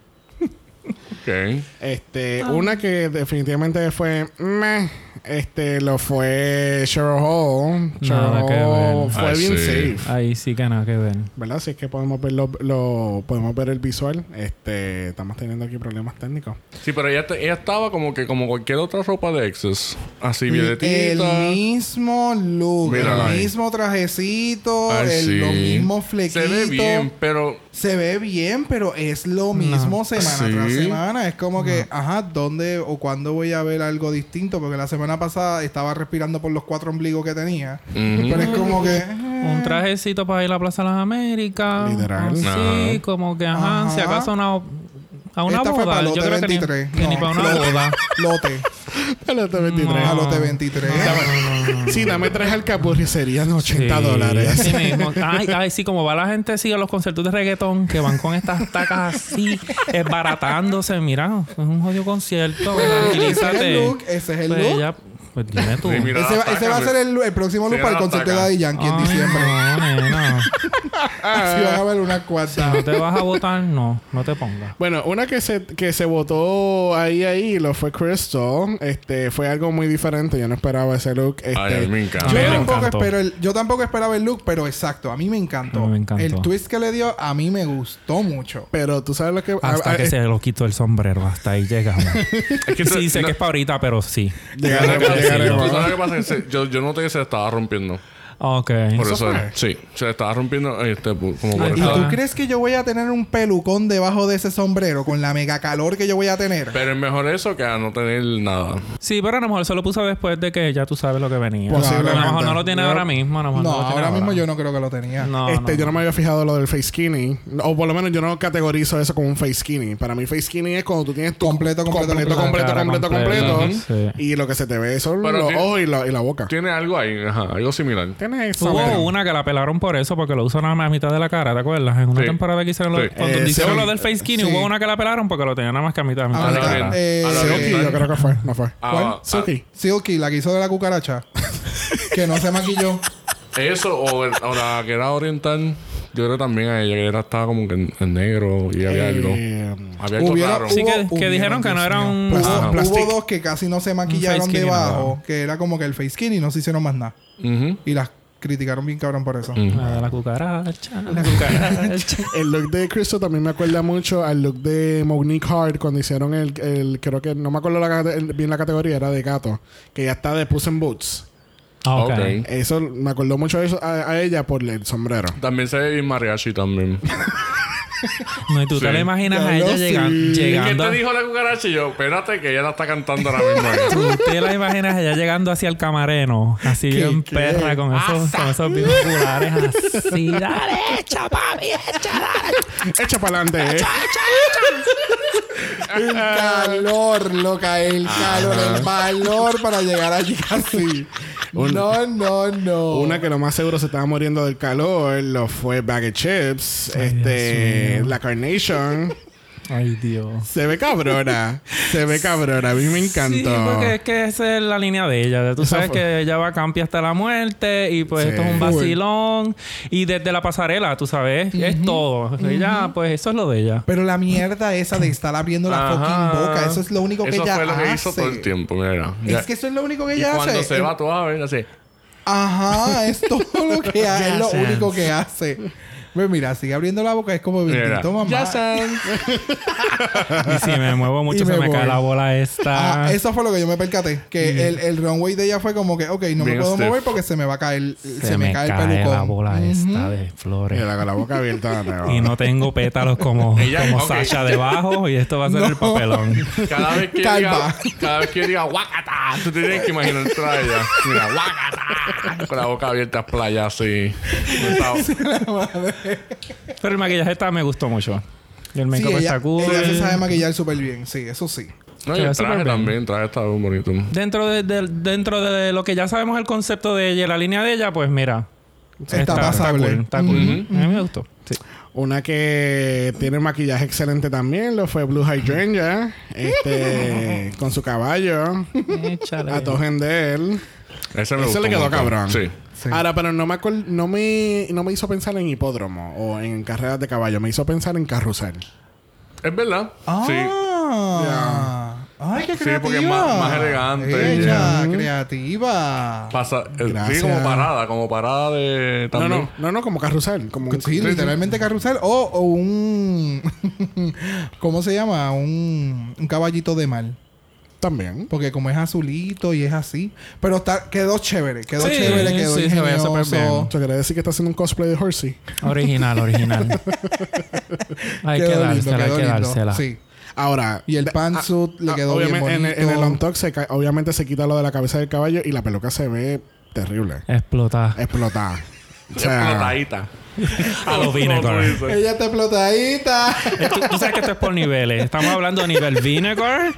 Ok. Este, una que definitivamente fue meh, este lo fue Cheryl Hall. Cheryl Nada que Hall ver. fue Ah, bien sí. safe. Ahí sí que nada que ver. ¿Verdad? Si es que podemos ver lo, lo- podemos ver el visual. Este, estamos teniendo aquí problemas técnicos. Sí, pero ella, te- ella estaba como que como cualquier otra ropa de Exes. Así, El violetita. mismo look, Mírala el ahí. mismo trajecito, Ay, el, sí. lo mismo flequito. Se ve bien, pero Se ve bien, pero es lo mismo semana Sí. tras semana. Es como que, ajá, ¿dónde o cuándo voy a ver algo distinto? Porque la semana pasada estaba respirando por los cuatro ombligos que tenía. Ujú. Pero es como que... Un trajecito para ir a la Plaza de las Américas. Literal. Sí, Ajá. como que, ajá, Ajá. si acaso una, a una Esta fue boda. para Yo lote creo que ni, 23. que ni No, para una lote. boda. Lote. El otro 23. A No. lote 23. Sí, dame tres alcapurri serían 80 Sí, dólares. así mismo. Ay, ay, sí, como va la gente sí a los conciertos de reggaetón que van con estas tacas así, esbaratándose. Mira, es un jodido concierto. ese es el look. Ese es el Pues look. Pues dime tú. Sí, mira. Ese, va- ese va a ser el, el próximo look Sí, para el concierto de. Daddy Yankee en diciembre. no, nena. Si van a ver unas Si cuantas. no te vas a votar, no, no te pongas. Bueno, una que se, que se votó ahí, ahí, lo fue Crystal. Este, fue algo muy diferente. Yo no esperaba ese look. Este, Ay, a mí me encanta. Yo me tampoco, espero el- yo tampoco esperaba el look, pero exacto, a mí me encantó. Me encantó. El twist que le dio, a mí me gustó mucho. pero tú sabes lo que... Hasta a- que a- se lo quitó el sombrero. Hasta ahí llegamos. Es que sí, sé no- que es para ahorita, pero sí. Llegaremos, ¿Tú sabes llegaremos. lo que pasa? Que se- yo, yo noté que se estaba rompiendo. Ok. Por ¿Eso sí, se estaba rompiendo este, como por ¿Y tú crees que yo voy a tener un pelucón debajo de ese sombrero con la mega calor que yo voy a tener? Pero es mejor eso que a no tener nada. Sí, pero a lo mejor se lo puso después de que ya tú sabes lo que venía. Posiblemente. A lo mejor no lo tiene Yo- ahora mismo. A lo mejor no, lo tiene ahora mismo yo no creo que lo tenía. No, Este, no. yo no me había fijado lo del face skinny. O por lo menos yo no categorizo eso como un face skinny. Para mí face skinny es cuando tú tienes tu Completo, completo, completo, completo. completo, completo, completa. completo. Sí. Y lo que se te ve son Pero los tiene- ojos y la, y la boca. Tiene algo ahí, ajá, algo similar. Hubo una que la pelaron por eso, porque lo usan nada más a mitad de la cara, ¿te acuerdas? En una Sí. temporada que hicieron lo, Sí. cuando Eh, hicieron sí. lo del face skinny, Sí. hubo una que la pelaron porque lo tenía nada más que a mitad, a mitad Ah, de la cara. eh, a la Silky, oriental. yo creo que fue. No fue. Ah, ¿Cuál? ah, Silky. Silky, la que hizo de la cucaracha. que no se maquilló. Eso, o, el- o la que era oriental, yo creo también a ella, que era, estaba como que en, en negro y había algo. Eh, Había algo Hubiera- raro. Sí, que- dijeron que no Dios era mío. un- Hubo, Ajá. hubo Plastic. dos que casi no se face maquillaron skinny, debajo, no. que era como que el face skin y no se hicieron más nada. Ujú. Y las criticaron bien cabrón por eso. Ujú. La de la cucaracha, la cucaracha. El look de Crystal también me acuerda mucho al look de Monique Hart cuando hicieron el, el creo que no me acuerdo la, el- bien la categoría, era de gato, que ya está de Puss in Boots. Ah, ok. Ok. Eso me acordó mucho eso a, a ella por el sombrero. También se ve bien mariachi también. No, y tú te Sí. la imaginas a ella lo llega- sí. ¿Qué llegando. te dijo la cucaracha? Y yo, espérate que ella la está cantando ahora mismo. Tú te la imaginas ella llegando hacia el camareno, así bien qué? perra, con esos, con esos binoculares así. Dale, echa, papi, echa, dale. Echa para adelante, eh. el calor, loca, el calor, el valor para llegar allí así. No, no, no. Una que lo más seguro se estaba muriendo del calor lo fue Bag of Chips. Ay, este, La Carnation. Ay, Dios. Se ve cabrona. Se ve cabrona. A mí me encantó. Sí, porque es que esa es la línea de ella. Tú sabes que ella va a campi hasta la muerte y pues Sí. esto es un vacilón. Y desde la pasarela, tú sabes, es todo. Ella, pues eso es lo de ella. Pero la mierda esa de estar abriendo la Ajá. fucking boca, eso es lo único que Eso ella fue lo que hace. hizo todo el tiempo, mira. Ya. Es que eso es lo único que y ella cuando hace. se va, tú vas a ver así. Ajá, es todo lo que hace, es lo único que hace. Pues mira, sigue abriendo la boca, es como bendito mamá. Ya saben. Y si me muevo mucho, se me voy. cae la bola esta. Ah, eso fue lo que yo me percaté. Que el, el runway de ella fue como que, ok, no me puedo stiff. mover porque se me va a caer, se, se, me, cae, el pelucón. la bola esta de flores. Mira, con la boca abierta. no. Y no tengo pétalos como, Ella- como. Sasha debajo y esto va a ser No. el papelón. Cada vez que diga, cada vez que diga guacata, tú tienes que imaginar a ella. Mira, guacata. Con la boca abierta, playa así. Pero el maquillaje esta me gustó mucho. Y el Sí, make-up ella, está cool. ella se sabe maquillar súper bien, sí, eso sí. No, y el traje también, el traje está muy bonito. Dentro de, de- dentro de lo que ya sabemos el concepto de ella y la línea de ella, pues mira. Está pasable. cool, está cool. A mí me gustó. Sí. Una que tiene maquillaje excelente también lo fue Blue Hydrangea. Este, con su caballo. Échale. A togen de él. Ese me Eso gustó le quedó montón. cabrón. Sí. Sí. Ahora, pero no me, no, me, no me hizo pensar en hipódromo o en carreras de caballo. Me hizo pensar en carrusel. Es verdad. Sí. Ah. Ay, qué Sí, creativa. porque es más- más elegante, Ella, ya. creativa. Pasa, eh, sí, como parada, como parada de No, también. no, no, no, como carrusel. Como un- Sí, literalmente carrusel o, o un... ¿Cómo se llama? Un, un caballito de mar. También. Porque como es azulito y es así. Pero está, quedó chévere. Quedó Sí, chévere, quedó sí, se ve súper ingenioso. bien. Eso quiere decir que está haciendo un cosplay de Horsey. Original, original. hay que Quedó lindo, dársela, hay quedó que lindo. dársela. Sí. Ahora. Y el de- pantsuit le ah, quedó bien obviamente, en, el- en el on talk se obviamente se quita lo de la cabeza del caballo y la peluca se ve terrible. Explota. Explotada. O sea, Explotadita. A los vinegar. Ella está explotadita. ¿Tú, tú sabes que esto es por niveles. Estamos hablando de nivel vinegar,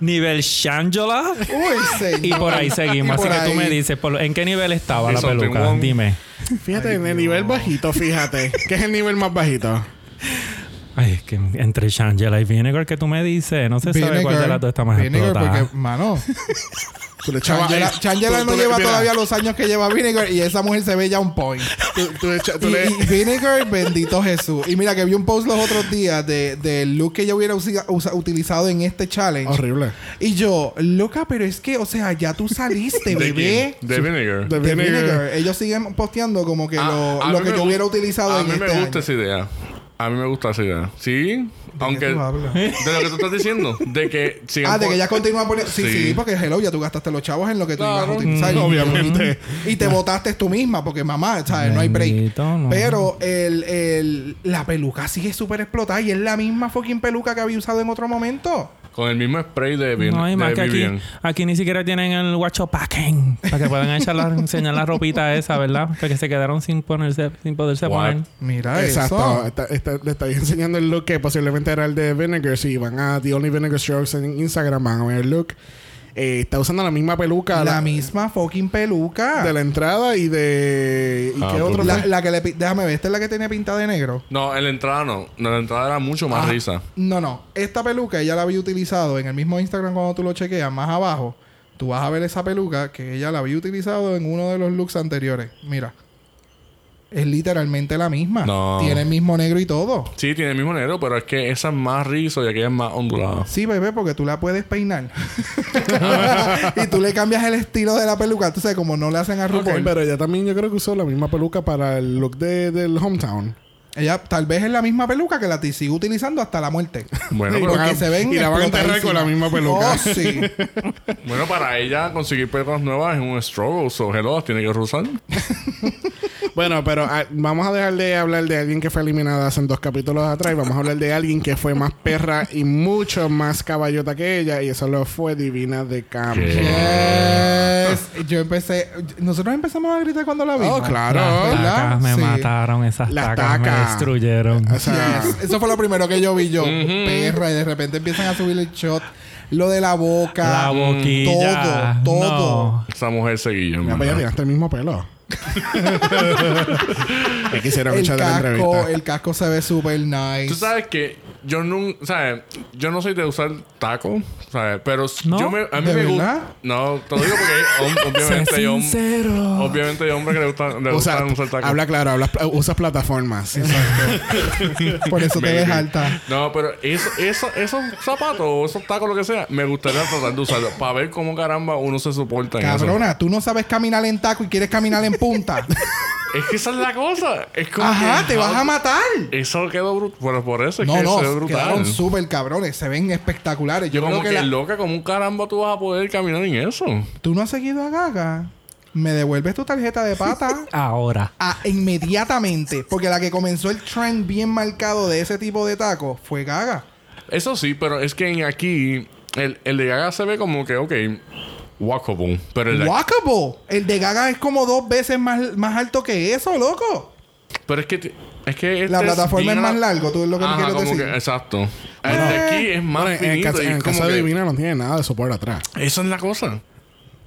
nivel Shangela Uy, señor. y por ahí seguimos. Y Así que tú me dices, por- ¿en qué nivel estaba la something peluca? wrong. Dime. fíjate, en el nivel bajito, fíjate. ¿Qué es el nivel más bajito? Ay, es que entre Shangela y Vinegar que tú me dices, no se sabe cuál de Vinegar. las dos está más Vinegar, explotada. porque, mano, Tú le echabas- Changela, eh, Changela tú- no tú lleva todavía los años que lleva Vinegar y esa mujer se ve ya un point. Tú, tú le echa- tú Y, le- y Vinegar, bendito Jesús. Y mira que vi un post los otros días de- del look que yo hubiera usa- utilizado en este challenge. Horrible. Y yo, loca, pero es que, o sea, ya tú saliste, ¿De bebé. De Vinegar. De De Vinegar. Vinegar. Ellos siguen posteando como que Ah, lo, lo que yo hubiera utilizado A en mí este me gusta año. esa idea. A mí me gusta esa idea. Sí. Aunque. tú hablas? De lo que tú estás diciendo. De que sigan Ah, de que ya continúa poniendo. Sí, sí, Sí. porque hello, ya tú gastaste los chavos en lo que tú Claro. ibas a utilizar. Mm, obviamente. Y te votaste tú misma, porque mamá, ¿sabes? No hay break. No. Pero el, el- la peluca sigue súper explotada y es la misma fucking peluca que había usado en otro momento. Con el mismo spray de, Vin- No, y más de que aquí, Vivian. aquí ni siquiera tienen el guacho packing para que puedan echar la, enseñar la ropita esa, ¿verdad? Que se quedaron sin ponerse, sin poderse What? poner. Mira Exacto. eso. Está- está- le estáis enseñando el look que posiblemente era el de Vinegar. Si van a The Only Vinegar Strokes en Instagram, van a ver el look. Eh, está usando la misma peluca La la- misma fucking peluca. de la entrada y de. ¿Y Ah, qué otro? La, que le... Déjame ver, ¿esta es la que tenía pinta de negro? No, en la entrada no. No, en la entrada era mucho más Ah, risa. No, no. Esta peluca ella la había utilizado en el mismo Instagram cuando tú lo chequeas, más abajo. Tú vas a ver esa peluca que ella la había utilizado en uno de los looks anteriores. Mira. Es literalmente la misma. No. Tiene el mismo negro y todo. Sí, tiene el mismo negro, pero es que esa es más rizo y aquella es más ondulada. Sí, bebé, porque tú la puedes peinar. y tú le cambias el estilo de la peluca. Tú sabes, como no le hacen a pero ella también yo creo que usó la misma peluca para el look de, del hometown. Ella tal vez es la misma peluca que la sigue utilizando hasta la muerte. Bueno, Y pero, van a- Porque se ven y la van a enterrar con la misma peluca. Oh, sí. bueno, para ella conseguir pelucas nuevas es un struggle. So, hello, tiene que usar. Bueno, pero ah, vamos a dejar de hablar de alguien que fue eliminada hace dos capítulos atrás y vamos a hablar de alguien que fue más perra y mucho más caballota que ella y eso lo fue Divina de Campo. Yes. yo empecé. Nosotros empezamos a gritar cuando la vimos. Oh, claro. Las ¿verdad? tacas me Sí. mataron, esas Las tacas me tacas. Destruyeron. O sea, Yes. Eso fue lo primero que yo vi yo. Perra, y de repente empiezan a subir el shot. Lo de la boca. La boquilla. Todo, todo. No. Esa mujer seguía, mira, pues ya tiraste el mismo pelo. hicieron El casco, entrevista. el casco se ve súper nice. Tú sabes que yo no, ¿sabes? Yo no soy de usar taco, ¿sabes? Pero ¿No? yo me, a mí ¿De me gusta. No, te lo digo porque hom- obviamente sincero. obviamente hay hombres que le gustan, le O sea, gustan usar taco. habla claro, hablas- usas plataformas. Por eso te ves alta. No, pero eso, eso, esos zapatos o esos tacos, lo que sea, me gustaría tratar de usarlos para ver cómo caramba uno se soporta en eso. Cabrona, tú no sabes caminar en taco y quieres caminar en punta. Es que esa es la cosa. Es como Ajá, que- te vas a matar. Eso quedó brutal. Bueno, por eso es No, que no, brutal. quedaron súper cabrones. Se ven espectaculares. Yo Yo, como creo que, que la- loca, como un caramba tú vas a poder caminar en eso. tú no has seguido a Gaga. Me devuelves tu tarjeta de pata. Ahora. Ah, inmediatamente. Porque la que comenzó el trend bien marcado de ese tipo de tacos fue Gaga. Eso sí, pero es que en aquí el, el de Gaga se ve como que, ok, walkable. Pero el de, Walkable. El de Gaga es como dos veces más, más alto que eso, loco. pero es que es que este La plataforma es más largo, tú es lo que me Ajá, quieres como decir. que- exacto. El de aquí es más Bueno, en el caso, y en el como caso de que- Divina no tiene nada de soporte atrás. Esa es la cosa.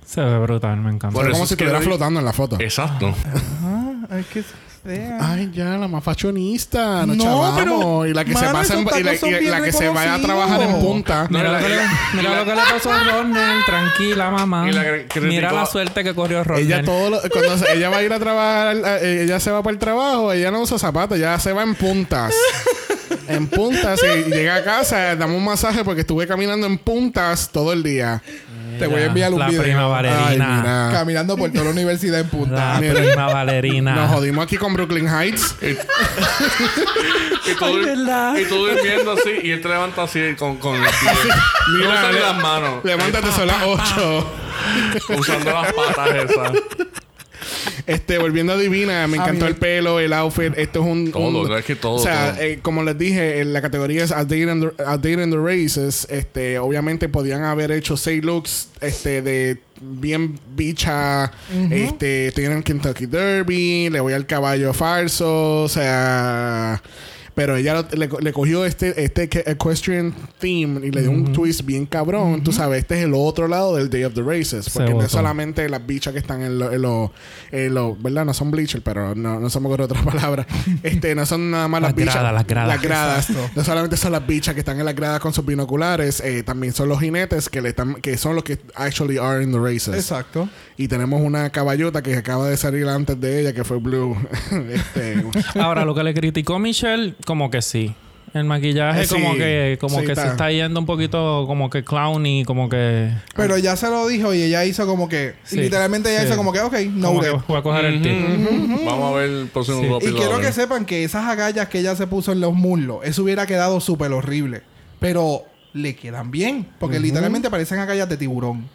Se ve brutal, me encanta. Por es como si que estuviera flotando en la foto. Exacto. Ah, es que sea. Ay, ya, la más fashionista. No, pero, Y la que se pasa en, y la, y que se vaya a trabajar en punta. Mira, la- mira lo que le pasó a Ronald. Tranquila, mamá. y la que criticó- Mira la suerte que corrió Ronald. Ella todo lo- cuando se- ella va a ir a trabajar, eh, ella se va para el trabajo, ella no usa zapatos, ella se va en puntas. en puntas y llega a casa, dame un masaje porque estuve caminando en puntas todo el día. Te voy a enviar un la video. prima Ay, Valerina. mira. Caminando por toda la universidad en punta. la mira. prima Valerina. Nos jodimos aquí con Brooklyn Heights. Y tú, Ay, ¿verdad? y tú durmiendo así y él te levanta así con, con los pies. Mira, le- las manos. Levántate, son las 8. Usando las patas esas. Este, volviendo a Divina, me A encantó el pelo, el outfit. Esto es un. Todo, un- es que todo, O sea, todo. eh, como les dije, en la categoría es A Date in the, A Date in the Races. Este, obviamente podían haber hecho seis looks este, de bien bicha. Este, tienen Kentucky Derby, le voy al caballo falso. O sea. Pero ella lo- le, le cogió este, este que- equestrian theme y le dio un twist bien cabrón. Tú sabes, este es el otro lado del Day of the Races. Se Porque no es solamente las bichas que están en los... En lo, en lo- ¿Verdad? No son bleachers, pero no, no se me ocurre otra palabra. este, no son nada más las, Las bichas. gradas, las gradas. Las gradas. No solamente son las bichas que están en las gradas con sus binoculares. eh, también son los jinetes que, le están, que son los que actually are in the races. Exacto. Y tenemos una caballota que acaba de salir antes de ella, que fue Blue. este, Ahora, lo que le criticó Michelle, como que sí. El maquillaje Eh, sí. como que como Sí, que está. se está yendo un poquito como que clowny, como que Pero ya se lo dijo y ella hizo como que. Sí, literalmente ella sí. hizo como que, ok, no como que voy a coger el tip. Vamos a ver el próximo Y quiero que sepan que esas agallas que ella se puso en los muslos, eso hubiera quedado súper horrible. Pero le quedan bien. Porque literalmente parecen agallas de tiburón.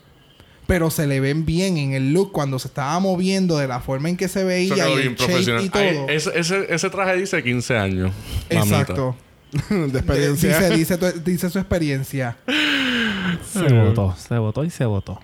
Pero se le ven bien en el look cuando se estaba moviendo de la forma en que se veía y bien el shape profesional. y todo. Ay, ese, ese, ese traje dice 15 años. Exacto. de experiencia. Dice, dice su experiencia. Se votó, se votó y se votó.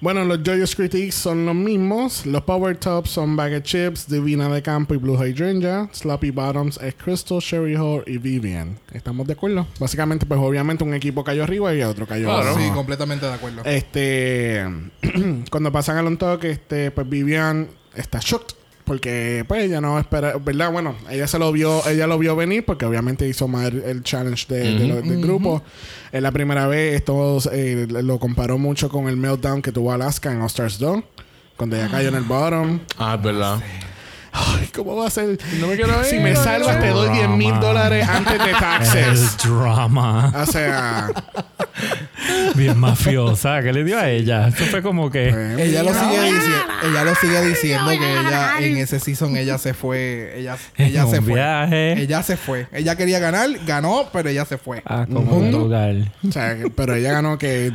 Bueno, los Joyous Critiques son los mismos. Los Power Tops son Bag Chips, Divina de Campo y Blue Hydrangea. Sloppy Bottoms es Crystal, Sherry Hall y Vivian. ¿Estamos de acuerdo? Básicamente, pues obviamente un equipo cayó arriba y otro cayó Claro. abajo. Sí, completamente de acuerdo. Este, cuando pasan al on este, pues Vivian está shocked porque pues ella no espera, ¿verdad? Bueno, ella se lo vio, ella lo vio venir porque obviamente hizo mal el challenge de, de lo- del grupo. Es la primera vez, esto eh, lo comparó mucho con el meltdown que tuvo Alaska en All Stars 2, cuando ella cayó en el bottom. Ah, es verdad. Ay, ¿cómo va a ser? No me quiero Si ir, me no salvas, te doy 10 mil dólares antes de El taxes. drama. O sea, Bien mafiosa. ¿Qué le dio a ella? Eso fue como que... pues, Ella lo sigue diciendo, ella lo sigue diciendo que ella en ese season ella se fue, ella, ella en se fue. viaje. Ella se fue. Ella quería ganar, ganó, pero ella se fue. Ah, como un lugar. o sea, pero ella ganó que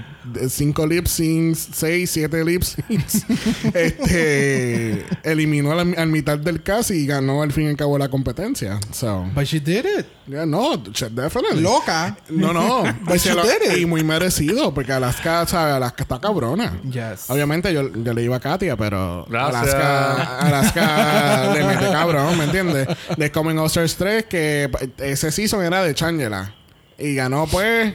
cinco lip syncs, seis, siete lip syncs, este, eliminó al, al mitad del cast y ganó al fin y al cabo la competencia. So, But she did it. yeah, no, definitely. Loca. No, no. But she lo- did it. y muy merecido, porque Alaska, ¿sabes? Alaska está cabrona. Yes. Obviamente yo, yo le iba a Katia, pero Gracias. Alaska, Alaska le mete cabrón, ¿me entiendes? De Coming All Stars 3, que ese season era de Changela. Y ganó, pues,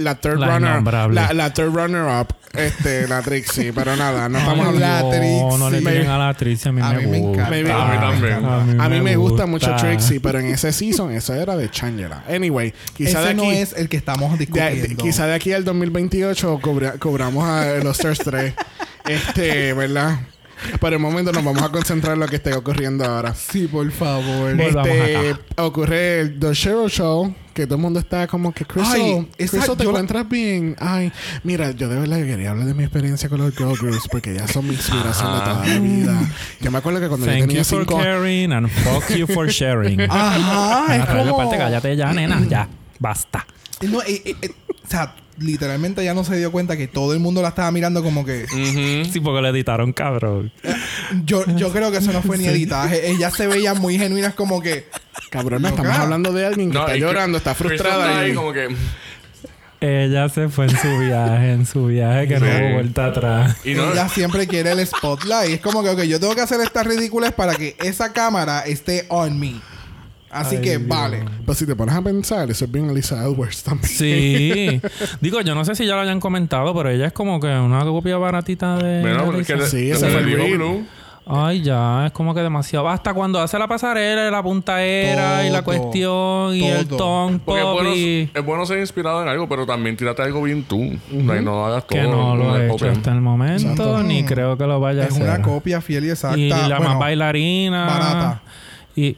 la third La runner. La, la third runner up, este, la Trixie. Pero nada, no estamos hablando. la no, no le Trixie. tiren a la Trixie. A mí, A me, mí me gusta. encanta. A mí también. A mí me gusta gusta mucho Trixie, pero en ese season, eso era de Changela. Anyway, quizá Ese de aquí. no es el que estamos De- de- discutiendo. quizá de aquí al 2028 cobra- cobramos a los Stars 3. este, ¿verdad? Por el momento nos vamos a concentrar en lo que esté ocurriendo ahora. Sí, por favor. Este, acá. ocurre el The Cheryl Show, que todo el mundo está como que Crystal, Ay, esa- Crystal, ¿te yo encuentras bien? Ay, mira, yo de verdad que quería hablar de mi experiencia con los girl groups porque ya son mi inspiración de toda la vida. Yo me acuerdo que cuando yo Thank tenía you for cinco caring and fuck you for sharing. Ajá, es como... aparte, cállate ya, nena. Ya. Basta. No, eh, eh, eh, o sea, literalmente ya no se dio cuenta que todo el mundo la estaba mirando como que... Sí, porque le editaron, cabrón. Yo, yo creo que eso no fue ni editaje. Ellas se veían muy genuinas como que... Cabrón, Loca. estamos hablando de alguien que No, está llorando, está frustrada. ahí y- como que... Ella se fue en su viaje, en su viaje que no hubo vuelta atrás. Y no... Ella siempre quiere el spotlight. Es como que, ok, yo tengo que hacer estas ridículas para que esa cámara esté on me. Así Ay, que Dios. vale. Pues si te pones a pensar, eso es bien Elisa Edwards también. Sí. Digo, yo no sé si ya lo hayan comentado, pero ella es como que una copia baratita de. Bueno, pero es Lisa. que Sí, fue el. Ay, ya, es como que demasiado. Hasta cuando hace la pasarela, y la puntaera y la Todo, cuestión y el todo. ton Porque es bueno, y... es bueno ser inspirado en algo, pero también tírate algo bien tú. Like, no hagas todo. Que no lo he hecho copia. hasta el momento, Exacto. ni creo que lo vaya a Es hacer. una copia fiel y exacta. Y la Bueno, más bailarina. barata. Y...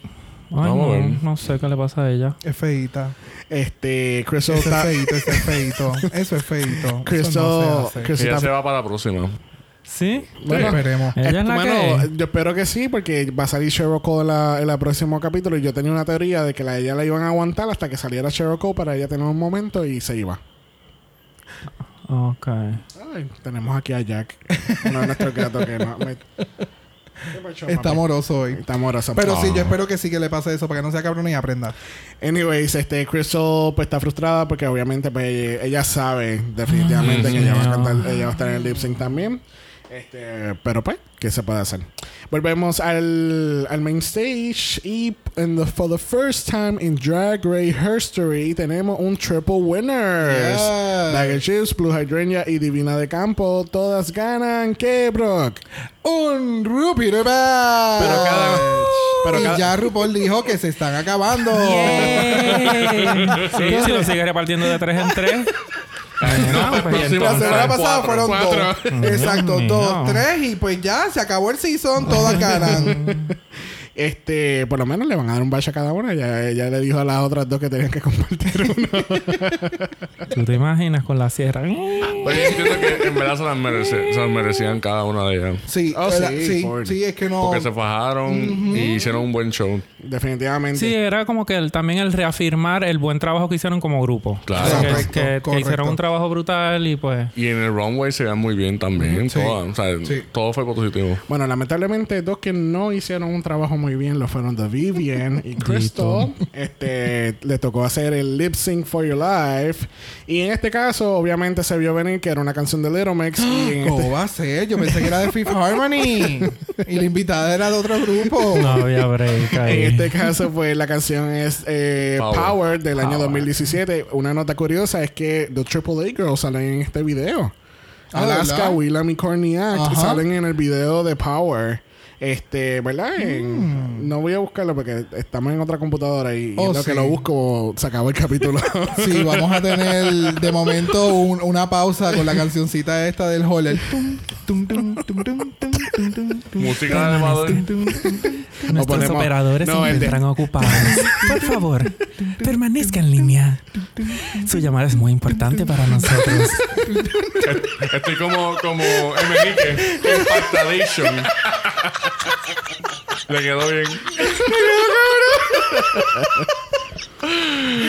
Ay, Vamos a ver. no, no sé qué le pasa a ella. Es feita. Este, Crystal Eso es está... feito, eso es feito. Eso es feito. Eso Crystal, no se Ella está- se va para la próxima. ¿Sí? Bueno, esperemos. Ella es la Bueno, que... yo espero que sí, porque va a salir Sheryl Cole en, la- en el próximo capítulo. Y yo tenía una teoría de que la, ella la iban a aguantar hasta que saliera Sheryl Cole para ella tener un momento y se iba. Ok. Ay, tenemos aquí a Jack, uno de nuestros gatos que no. me- ¿Qué pasó, Está amoroso hoy. Está amoroso. Pero sí, Ah. yo espero que sí que le pase eso para que no sea cabrón y aprenda. Anyways, este, Crystal pues está frustrada porque obviamente pues ella, sabe definitivamente que ella va a Dios cantar, mío. ella va a estar en el lip sync también. Este, pero pues, ¿qué se puede hacer? Volvemos al, al main stage y en the- for the first time in Drag Race history tenemos un triple winners. Yeah. Dagger Chips, Blue Hydrangea y Divina de Campo, todas ganan. ¿Qué, Brock? Un Rupi de. Pero cada- pero y cada- ya RuPaul dijo que se están acabando. sí, si lo sigue repartiendo de tres en tres. No, pues, pues. La semana Cuatro. pasada fueron Cuatro. dos. Exacto, dos, tres y pues ya se acabó el season, todas ganan. Este, por lo menos le van a dar un bache a cada una. Ya, ella le dijo a las otras dos que tenían que compartir uno. ¿Tú te imaginas con la sierra? Pero yo entiendo que en verdad se las, merece- se las merecían cada una de ellas. Sí, Oh, sí, sí, Ford. sí, es que no. Porque se fajaron y hicieron un buen show. Definitivamente. Sí, era como que el- también el reafirmar el buen trabajo que hicieron como grupo. Claro. Que- Correcto, que, que correcto. hicieron un trabajo brutal y pues... Y en el runway se veían muy bien también. Sí. todas. O sea, Sí. todo fue positivo. Bueno, lamentablemente, dos que no hicieron un trabajo muy bien lo fueron The Vivian y Crystal. este, le tocó hacer el lip sync for your life. Y en este caso, obviamente, se vio venir que era una canción de Little Mix. y en ¿Cómo este- va a ser? Yo pensé que era de Fifth Harmony. y la invitada era de otro grupo. No había break ahí. En este caso, pues la canción es eh, Power. Power. del año Power. 2017. Una nota curiosa es que The Triple A Girls salen en este video. Ah, Alaska. Willam y Corniak salen en el video de Power. Este, ¿verdad? Mm. No voy a buscarlo porque estamos en otra computadora y, oh, lo que lo busco se acabó el capítulo. sí, vamos a tener de momento un, una pausa con la cancioncita esta del Holler. Música de elevador. Nuestros operadores se encuentran ocupados. Por favor, permanezca en línea. Su llamada es muy importante para nosotros. Estoy como, como Emenique en le quedó bien.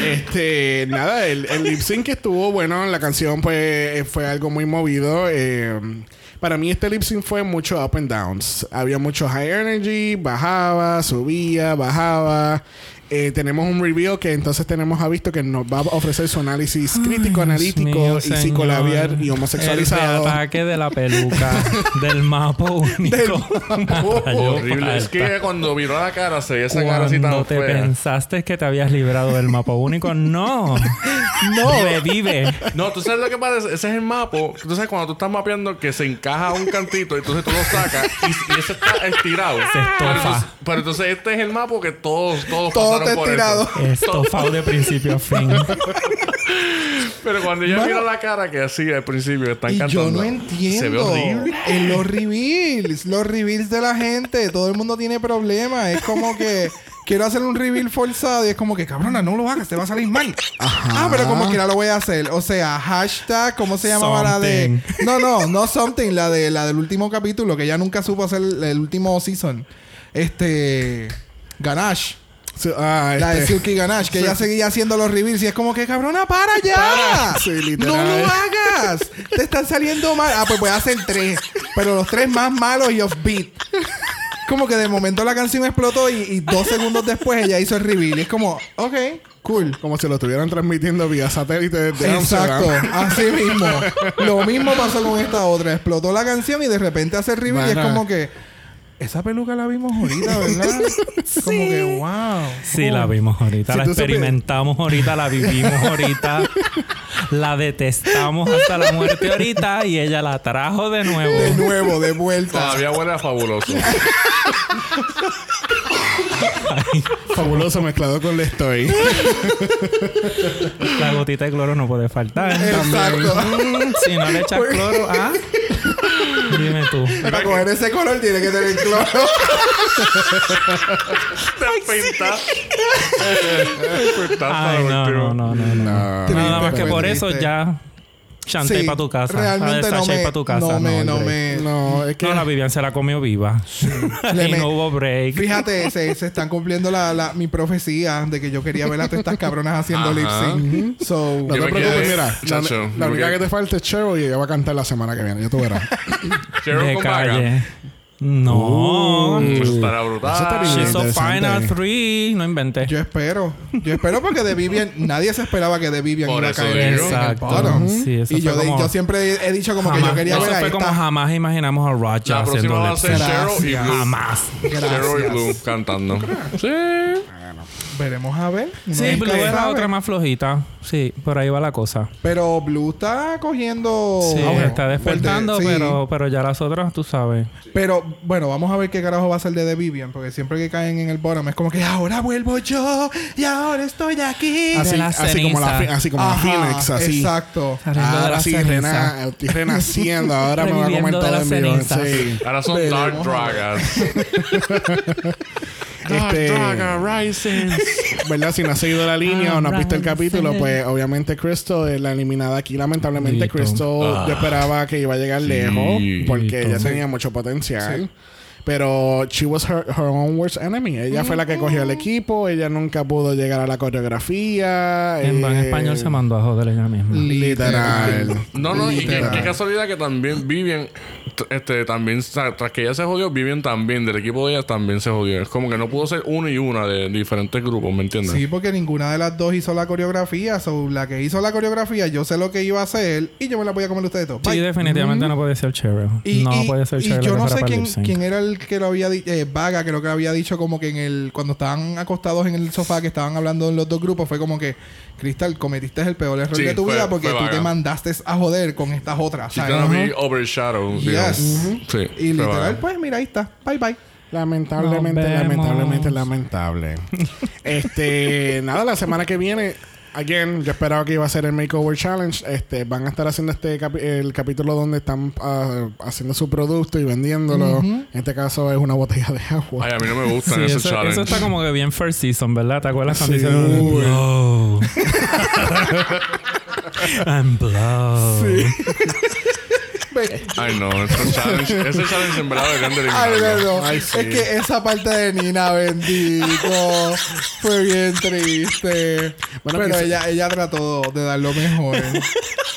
Este, nada, el, el lip sync estuvo bueno. La canción, pues, fue algo muy movido. Eh, para mí, este lip sync fue mucho up and downs. Había mucho high energy, bajaba, subía, bajaba. Eh, tenemos un review que entonces tenemos a visto que nos va a ofrecer su análisis crítico, Ay, analítico mío, y señor. psicolabial y El homosexualizado. ataque de la peluca. del mapa único. Horrible. Es que cuando miró la cara, se veía esa cara así Cuando tan te fea. pensaste que te habías librado del mapa único, no. No. Revive. No, tú sabes lo que pasa. Ese es el mapa. Tú sabes cuando tú estás mapeando que se encaja un cantito y entonces tú lo sacas y, y ese está estirado. Se Pero estofa. entonces, pero entonces este es el mapa que todos, todos Todo pasaron está estirado. Estofado de principio a fin. Pero cuando ella Mano. mira la cara que así al principio está Y encantando. yo no entiendo. Se ve horrible. En los reveals, los reveals de la gente, todo el mundo tiene problemas. Es como que quiero hacer un reveal forzado y es como que, cabrona, no lo hagas, te va a salir mal. Ah, pero como quiera lo voy a hacer. O sea, hashtag, ¿cómo se llamaba la de? No, no, no something, la de la del último capítulo, que ella nunca supo hacer el, el último season. Este. Ganache. Sí, ah, La de este, Silky Ganache, que ella seguía haciendo los reveals y es como que, cabrona, para ya. Para. Sí, no lo hagas. Te están saliendo mal. Ah, pues voy a hacer tres. Pero los tres más malos y offbeat. Como que de momento la canción explotó y, y dos segundos después ella hizo el reveal. Y es como, ok, cool. como si lo estuvieran transmitiendo vía satélite desde Exacto, así mismo. Lo mismo pasó con esta otra. Explotó la canción y de repente hace el reveal y es como que, esa peluca la vimos ahorita, ¿verdad? Como que, wow. Sí, la vimos ahorita, Si la experimentamos ahorita, la vivimos ahorita, la detestamos hasta la muerte ahorita y ella la trajo de nuevo. De nuevo, de vuelta. Todavía huele a fabuloso. Fabuloso mezclado con la estoy. La gotita de cloro no puede faltar. Exacto. Mm, si no le echas cloro, ¿ah? Dime tú. Para coger ese color tiene que tener cloro. Te pintaste. Te Ay, lo no, no, no, no, no. No. Triste, Nada más que por eso ya chanté Sí, para tu casa. Realmente no me, para tu casa. no me, no hombre. me. No, es que No, la Vivian se la comió viva. Le y me- no hubo break. Fíjate, se, se están cumpliendo la, la- mi profecía de que yo quería ver a todas estas cabronas haciendo lip sync. So, no te preocupes, mira. La, Chacho, la me única que te falta es Cheryl y ella va a cantar la semana que viene. Ya tú verás. Cheryl de con vaga. No. Pues estará brutal. Eso está bien. She's so at three. No inventé. yo espero. Yo espero porque de Vivian, nadie se esperaba que de Vivian Por iba a eso caer en el. Exacto. bottom. Sí, eso y fue yo, de- como- yo siempre he dicho como que yo quería eso ver a fue esta. como jamás imaginamos a Roger La próxima haciendo va a lip ser sync. Cheryl y. Blue. Jamás. Cheryl y Blue cantando. Sí. Veremos a ver. Sí, Blue era sabe. otra más flojita. Sí, por ahí va la cosa. Pero Blue está cogiendo. Sí, auge. está despertando, Fuerte, sí. pero, pero ya las otras, tú sabes. Pero bueno, vamos a ver qué carajo va a ser de The Vivian, porque siempre que caen en el bottom es como que ahora vuelvo yo y ahora estoy aquí. Así, la así como la, así como la Phoenix, así. Exacto. Ahora sí, ceniza. rena- estoy renaciendo. Ahora me va a comer todo las en vivo. Sí. Ahora son Veremos Dark. Dragons. Este-. ¿Verdad? Si no has seguido la línea o no has visto el capítulo, pues obviamente Crystal es la eliminada aquí. Lamentablemente. Crystal Ah. yo esperaba que iba a llegar Sí. lejos porque ella tenía mucho potencial. Pero she was her, her own worst enemy. Ella fue la que cogió el equipo. Ella nunca pudo llegar a la coreografía. En buen eh, español se mandó a joder ella misma. Literal. No, no, y qué, casualidad que también Vivian, este, también, tras que ella se jodió, Vivian también, del equipo de ella también se jodió. Es como que no pudo ser uno y una de diferentes grupos, ¿me entiendes? Sí, porque ninguna de las dos hizo la coreografía. So, la que hizo la coreografía, yo sé lo que iba a hacer y yo me la voy a comer ustedes todos. Sí, Bye. definitivamente no puede ser Cheryl. Y, no y- puede ser y Cheryl. yo no sé quién era el que lo había dicho. Vaga, creo que había dicho como que en el cuando estaban acostados en el sofá que estaban hablando en los dos grupos fue como que Crystal cometiste el peor error Sí, de tu fue- vida porque tú Vaga. te mandaste a joder con estas otras. She's ¿sabes? gonna be overshadowed. Yes. Sí. Y literal, vaga. pues mira, ahí está. Bye bye. Lamentablemente, vemos. lamentablemente, lamentable. este, nada, la semana que viene, again, yo esperaba que iba a ser el Makeover Challenge. Este, van a estar haciendo este capi- el capítulo donde están ah, haciendo su producto y vendiéndolo. En este caso es una botella de agua. Ay, a mí no me gustan Sí, esos eso, challenges. eso está como que bien first season, ¿verdad? ¿Te acuerdas cuando Sí. hicieron. Blow? I'm blow. Pues, Ay, no. Ese challenge, ese challenge en verdad deberían de Ay, no, no. Ay, sí. Es que esa parte de Nina, bendito, fue bien triste. Bueno, Pero quizá- ella, ella trató de dar lo mejor.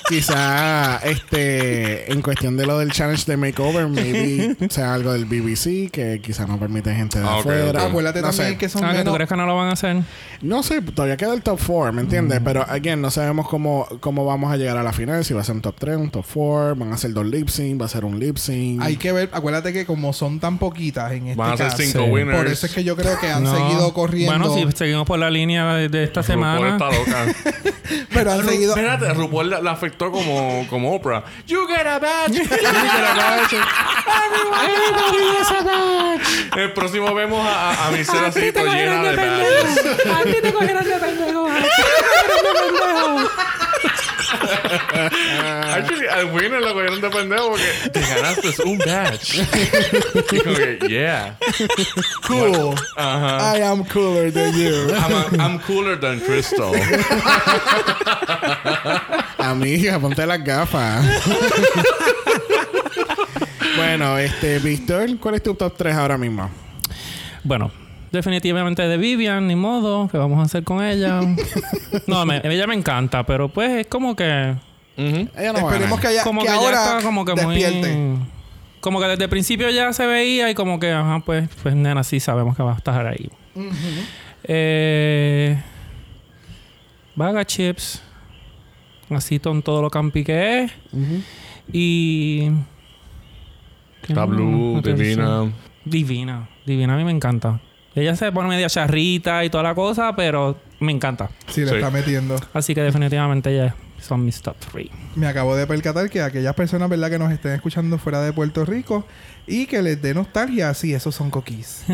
Quizá este en cuestión de lo del challenge de makeover, maybe sea algo del BBC que quizá no permite gente de Ah, afuera. ok. Acuérdate no también sé. que son Ah, que tú menos... crees que no lo van a hacer. No sé, todavía queda el top 4, ¿me entiendes? Pero, again, no sabemos cómo, cómo vamos a llegar a la final. Si va a ser un top 3, un top 4, van a ser dos lip sync, va a ser un lip sync. Hay que ver, acuérdate que como son tan poquitas en este Van a ser caso, cinco winners. por eso es que yo creo que han No. seguido corriendo. Bueno, si seguimos por la línea de, de esta RuPaul semana. está loca. pero han Ru- seguido... Espérate, RuPaul la, la afectó como, como Oprah. You get a badge. you get a badge. Everybody gets a badge. El próximo vemos a, a, a Michelle así todo llena de badges. A ti te cogieron de pendejo. A ti te cogieron de pendejo. Actually, al winner lo cogieron de pendejo porque te ganaste un badge. y como que, yeah. Cool. Ajá. I am cooler than you. I'm, a- I'm cooler than Crystal. Amiga, ponte las gafas. bueno, este, Víctor, ¿cuál es tu top 3 ahora mismo? Bueno, definitivamente de Vivian, ni modo. ¿Qué vamos a hacer con ella? no, me- ella me encanta, pero pues es como que. Ella no Esperemos que, haya, Como que que, ya ahora está como que despierte. muy. Como que desde el principio ya se veía y como que, ajá, pues, pues nena, sí sabemos que va a estar ahí. Eh. Vaga Chips. Así con todo lo campi que es. Y. ¿qué Está? Blue. Divina. Divina. Divina a mí me encanta. Ella se pone media charrita y toda la cosa, pero me encanta. Sí, le Sí. está metiendo. Así que definitivamente ella son mis top 3. Me acabo de percatar que aquellas personas, ¿verdad?, que nos estén escuchando fuera de Puerto Rico y que les dé nostalgia, sí, esos son coquís.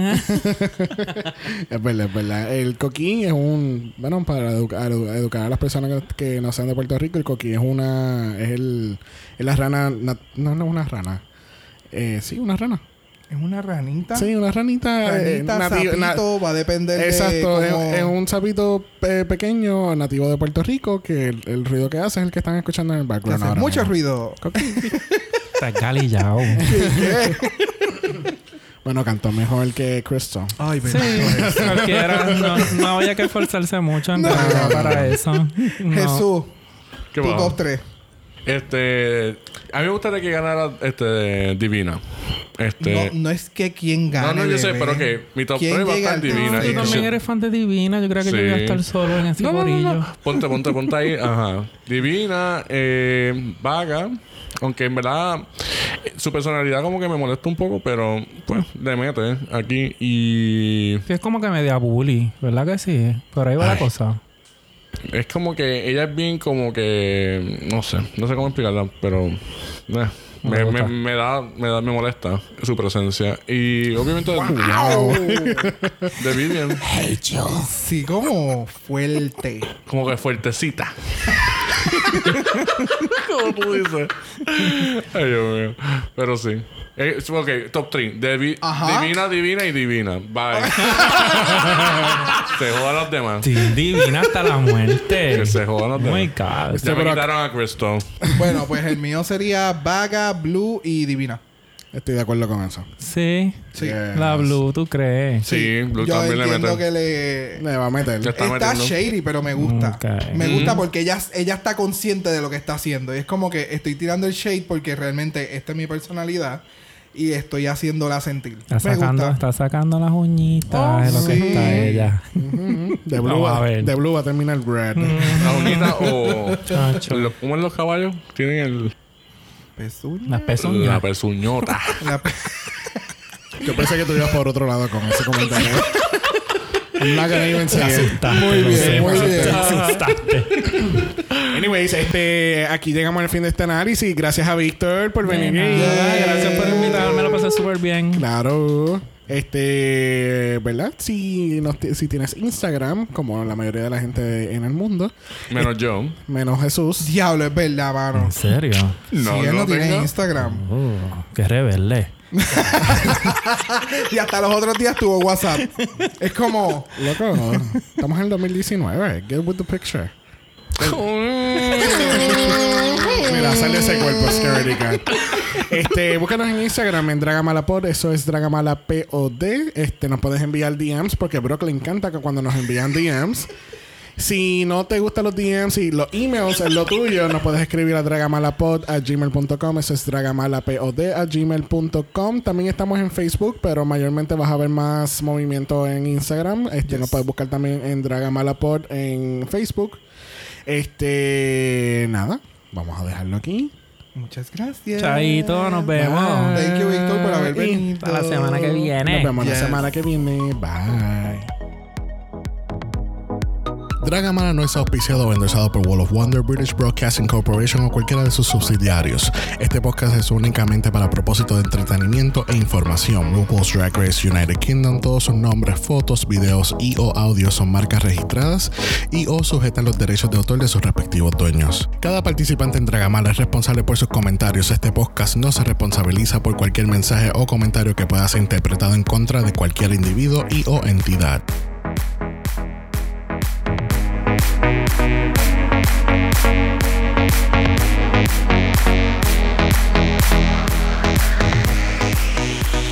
Es verdad, es verdad. El coquín es un. Bueno, para educar, educar a las personas que, que no sean de Puerto Rico, el coquín es una. Es el. Es la rana. na- no, no es una rana. Eh, sí, una rana. Es una ranita. Sí, una ranita. eh, Ranita, sapito, va a depender Exacto, de es, cómo- es un sapito eh, pequeño nativo de Puerto Rico que el, el ruido que hace es el que están escuchando en el background. hace ahora mucho mismo. ruido. Está galillao. Bueno, cantó mejor que Crystal. Ay, Sí, cualquiera. No, no había que esforzarse mucho en para eso. No. Jesús, ¿Qué tu top 3. Este. A mí me gustaría que ganara este, Divina. Este. No, no es que quien gane. No, no, yo sé, bebé. pero que mi top ¿Quién 3 va a estar divina. Tú también eres fan de Divina. Yo creo que yo Sí. voy a estar solo en ese No, no, no. Ponte, ponte, ponte ahí. Ajá. Divina, eh, vaga. Aunque en verdad su personalidad como que me molesta un poco, pero pues le mete aquí. Y es como que media bully, ¿verdad que sí? Por ahí va la cosa. Es como que ella es bien como que... No sé, no sé cómo explicarla, pero... eh, Me me, gusta. me, me da, me da, me molesta su presencia. Y obviamente de Vivian, Sí, como fuerte. como que fuertecita. como tú dices. Ay, Dios mío. Pero sí. Eh, ok, top 3. Ajá. divina, divina y divina. Bye. se jodan los demás. Sí, divina hasta la muerte. Que se jodan los demás. Muy caro. Ya me quitaron a Crystal. Bueno, pues el mío sería Vaga, Blue y Divina. Estoy de acuerdo con eso. Sí. Sí. Yes. La Blue, ¿tú crees? Sí, Blue Yo también le entiendo mete. que le... Le va a meter. Ya está shady, pero me gusta. Me gusta porque ella, ella está consciente de lo que está haciendo. Y es como que estoy tirando el shade porque realmente esta es mi personalidad y estoy haciéndola sentir. Está me sacando, gusta. está sacando las uñitas Oh, de lo que sí. está ella. De Blue, a va, ver. de Blue va a terminar red. La unita o... Chacho. Lo- ¿Cómo es los caballos? Tienen el... Pezuña. Las La pezuñota. La pe- Yo pensé que tú ibas por otro lado con ese comentario. I'm not gonna even say it. Asustaste, Muy bien, muy bien. Anyways, este, aquí llegamos al fin de este análisis. Gracias a Víctor por venir. Gracias por invitarme, lo pasé súper bien. Claro. Este, ¿verdad? Si, no si tienes Instagram, como la mayoría de la gente en el mundo, Menos yo. menos Jesús. Diablo, es verdad, mano. ¿En serio? No, si él no no tiene. Instagram. Oh, qué rebelde. Y hasta los otros días tuvo WhatsApp. es como... Loco, estamos en el 2019. Get with the picture. Mira, sale ese cuerpo, Scary Cat. Este, búscanos en Instagram en Dragamalapod, eso es Dragamalapod. Este, nos puedes enviar DMs porque a Brock le encanta que cuando nos envían DMs. Si no te gustan los DMs y los emails es lo tuyo, nos puedes escribir a dragamalapod a gmail.com. Eso es dragamalapod a gmail.com. También estamos en Facebook, pero mayormente vas a ver más movimiento en Instagram. Este, nos puedes buscar también en Dragamalapod en Facebook. Este, nada, vamos a dejarlo aquí. Muchas gracias. Chaito, nos vemos. Bye. Thank you, Víctor, por haber venido. Hasta la semana que viene. Nos vemos la Yes. semana que viene. Bye. Dragamala no es auspiciado o endorsado por Wall of Wonder, British Broadcasting Corporation o cualquiera de sus subsidiarios. Este podcast es únicamente para propósito de entretenimiento e información. RuPaul's Drag Race United Kingdom, todos sus nombres, fotos, videos y o audios son marcas registradas y o sujetan los derechos de autor de sus respectivos dueños. Cada participante en Dragamala es responsable por sus comentarios. Este podcast no se responsabiliza por cualquier mensaje o comentario que pueda ser interpretado en contra de cualquier individuo y o entidad. Thank you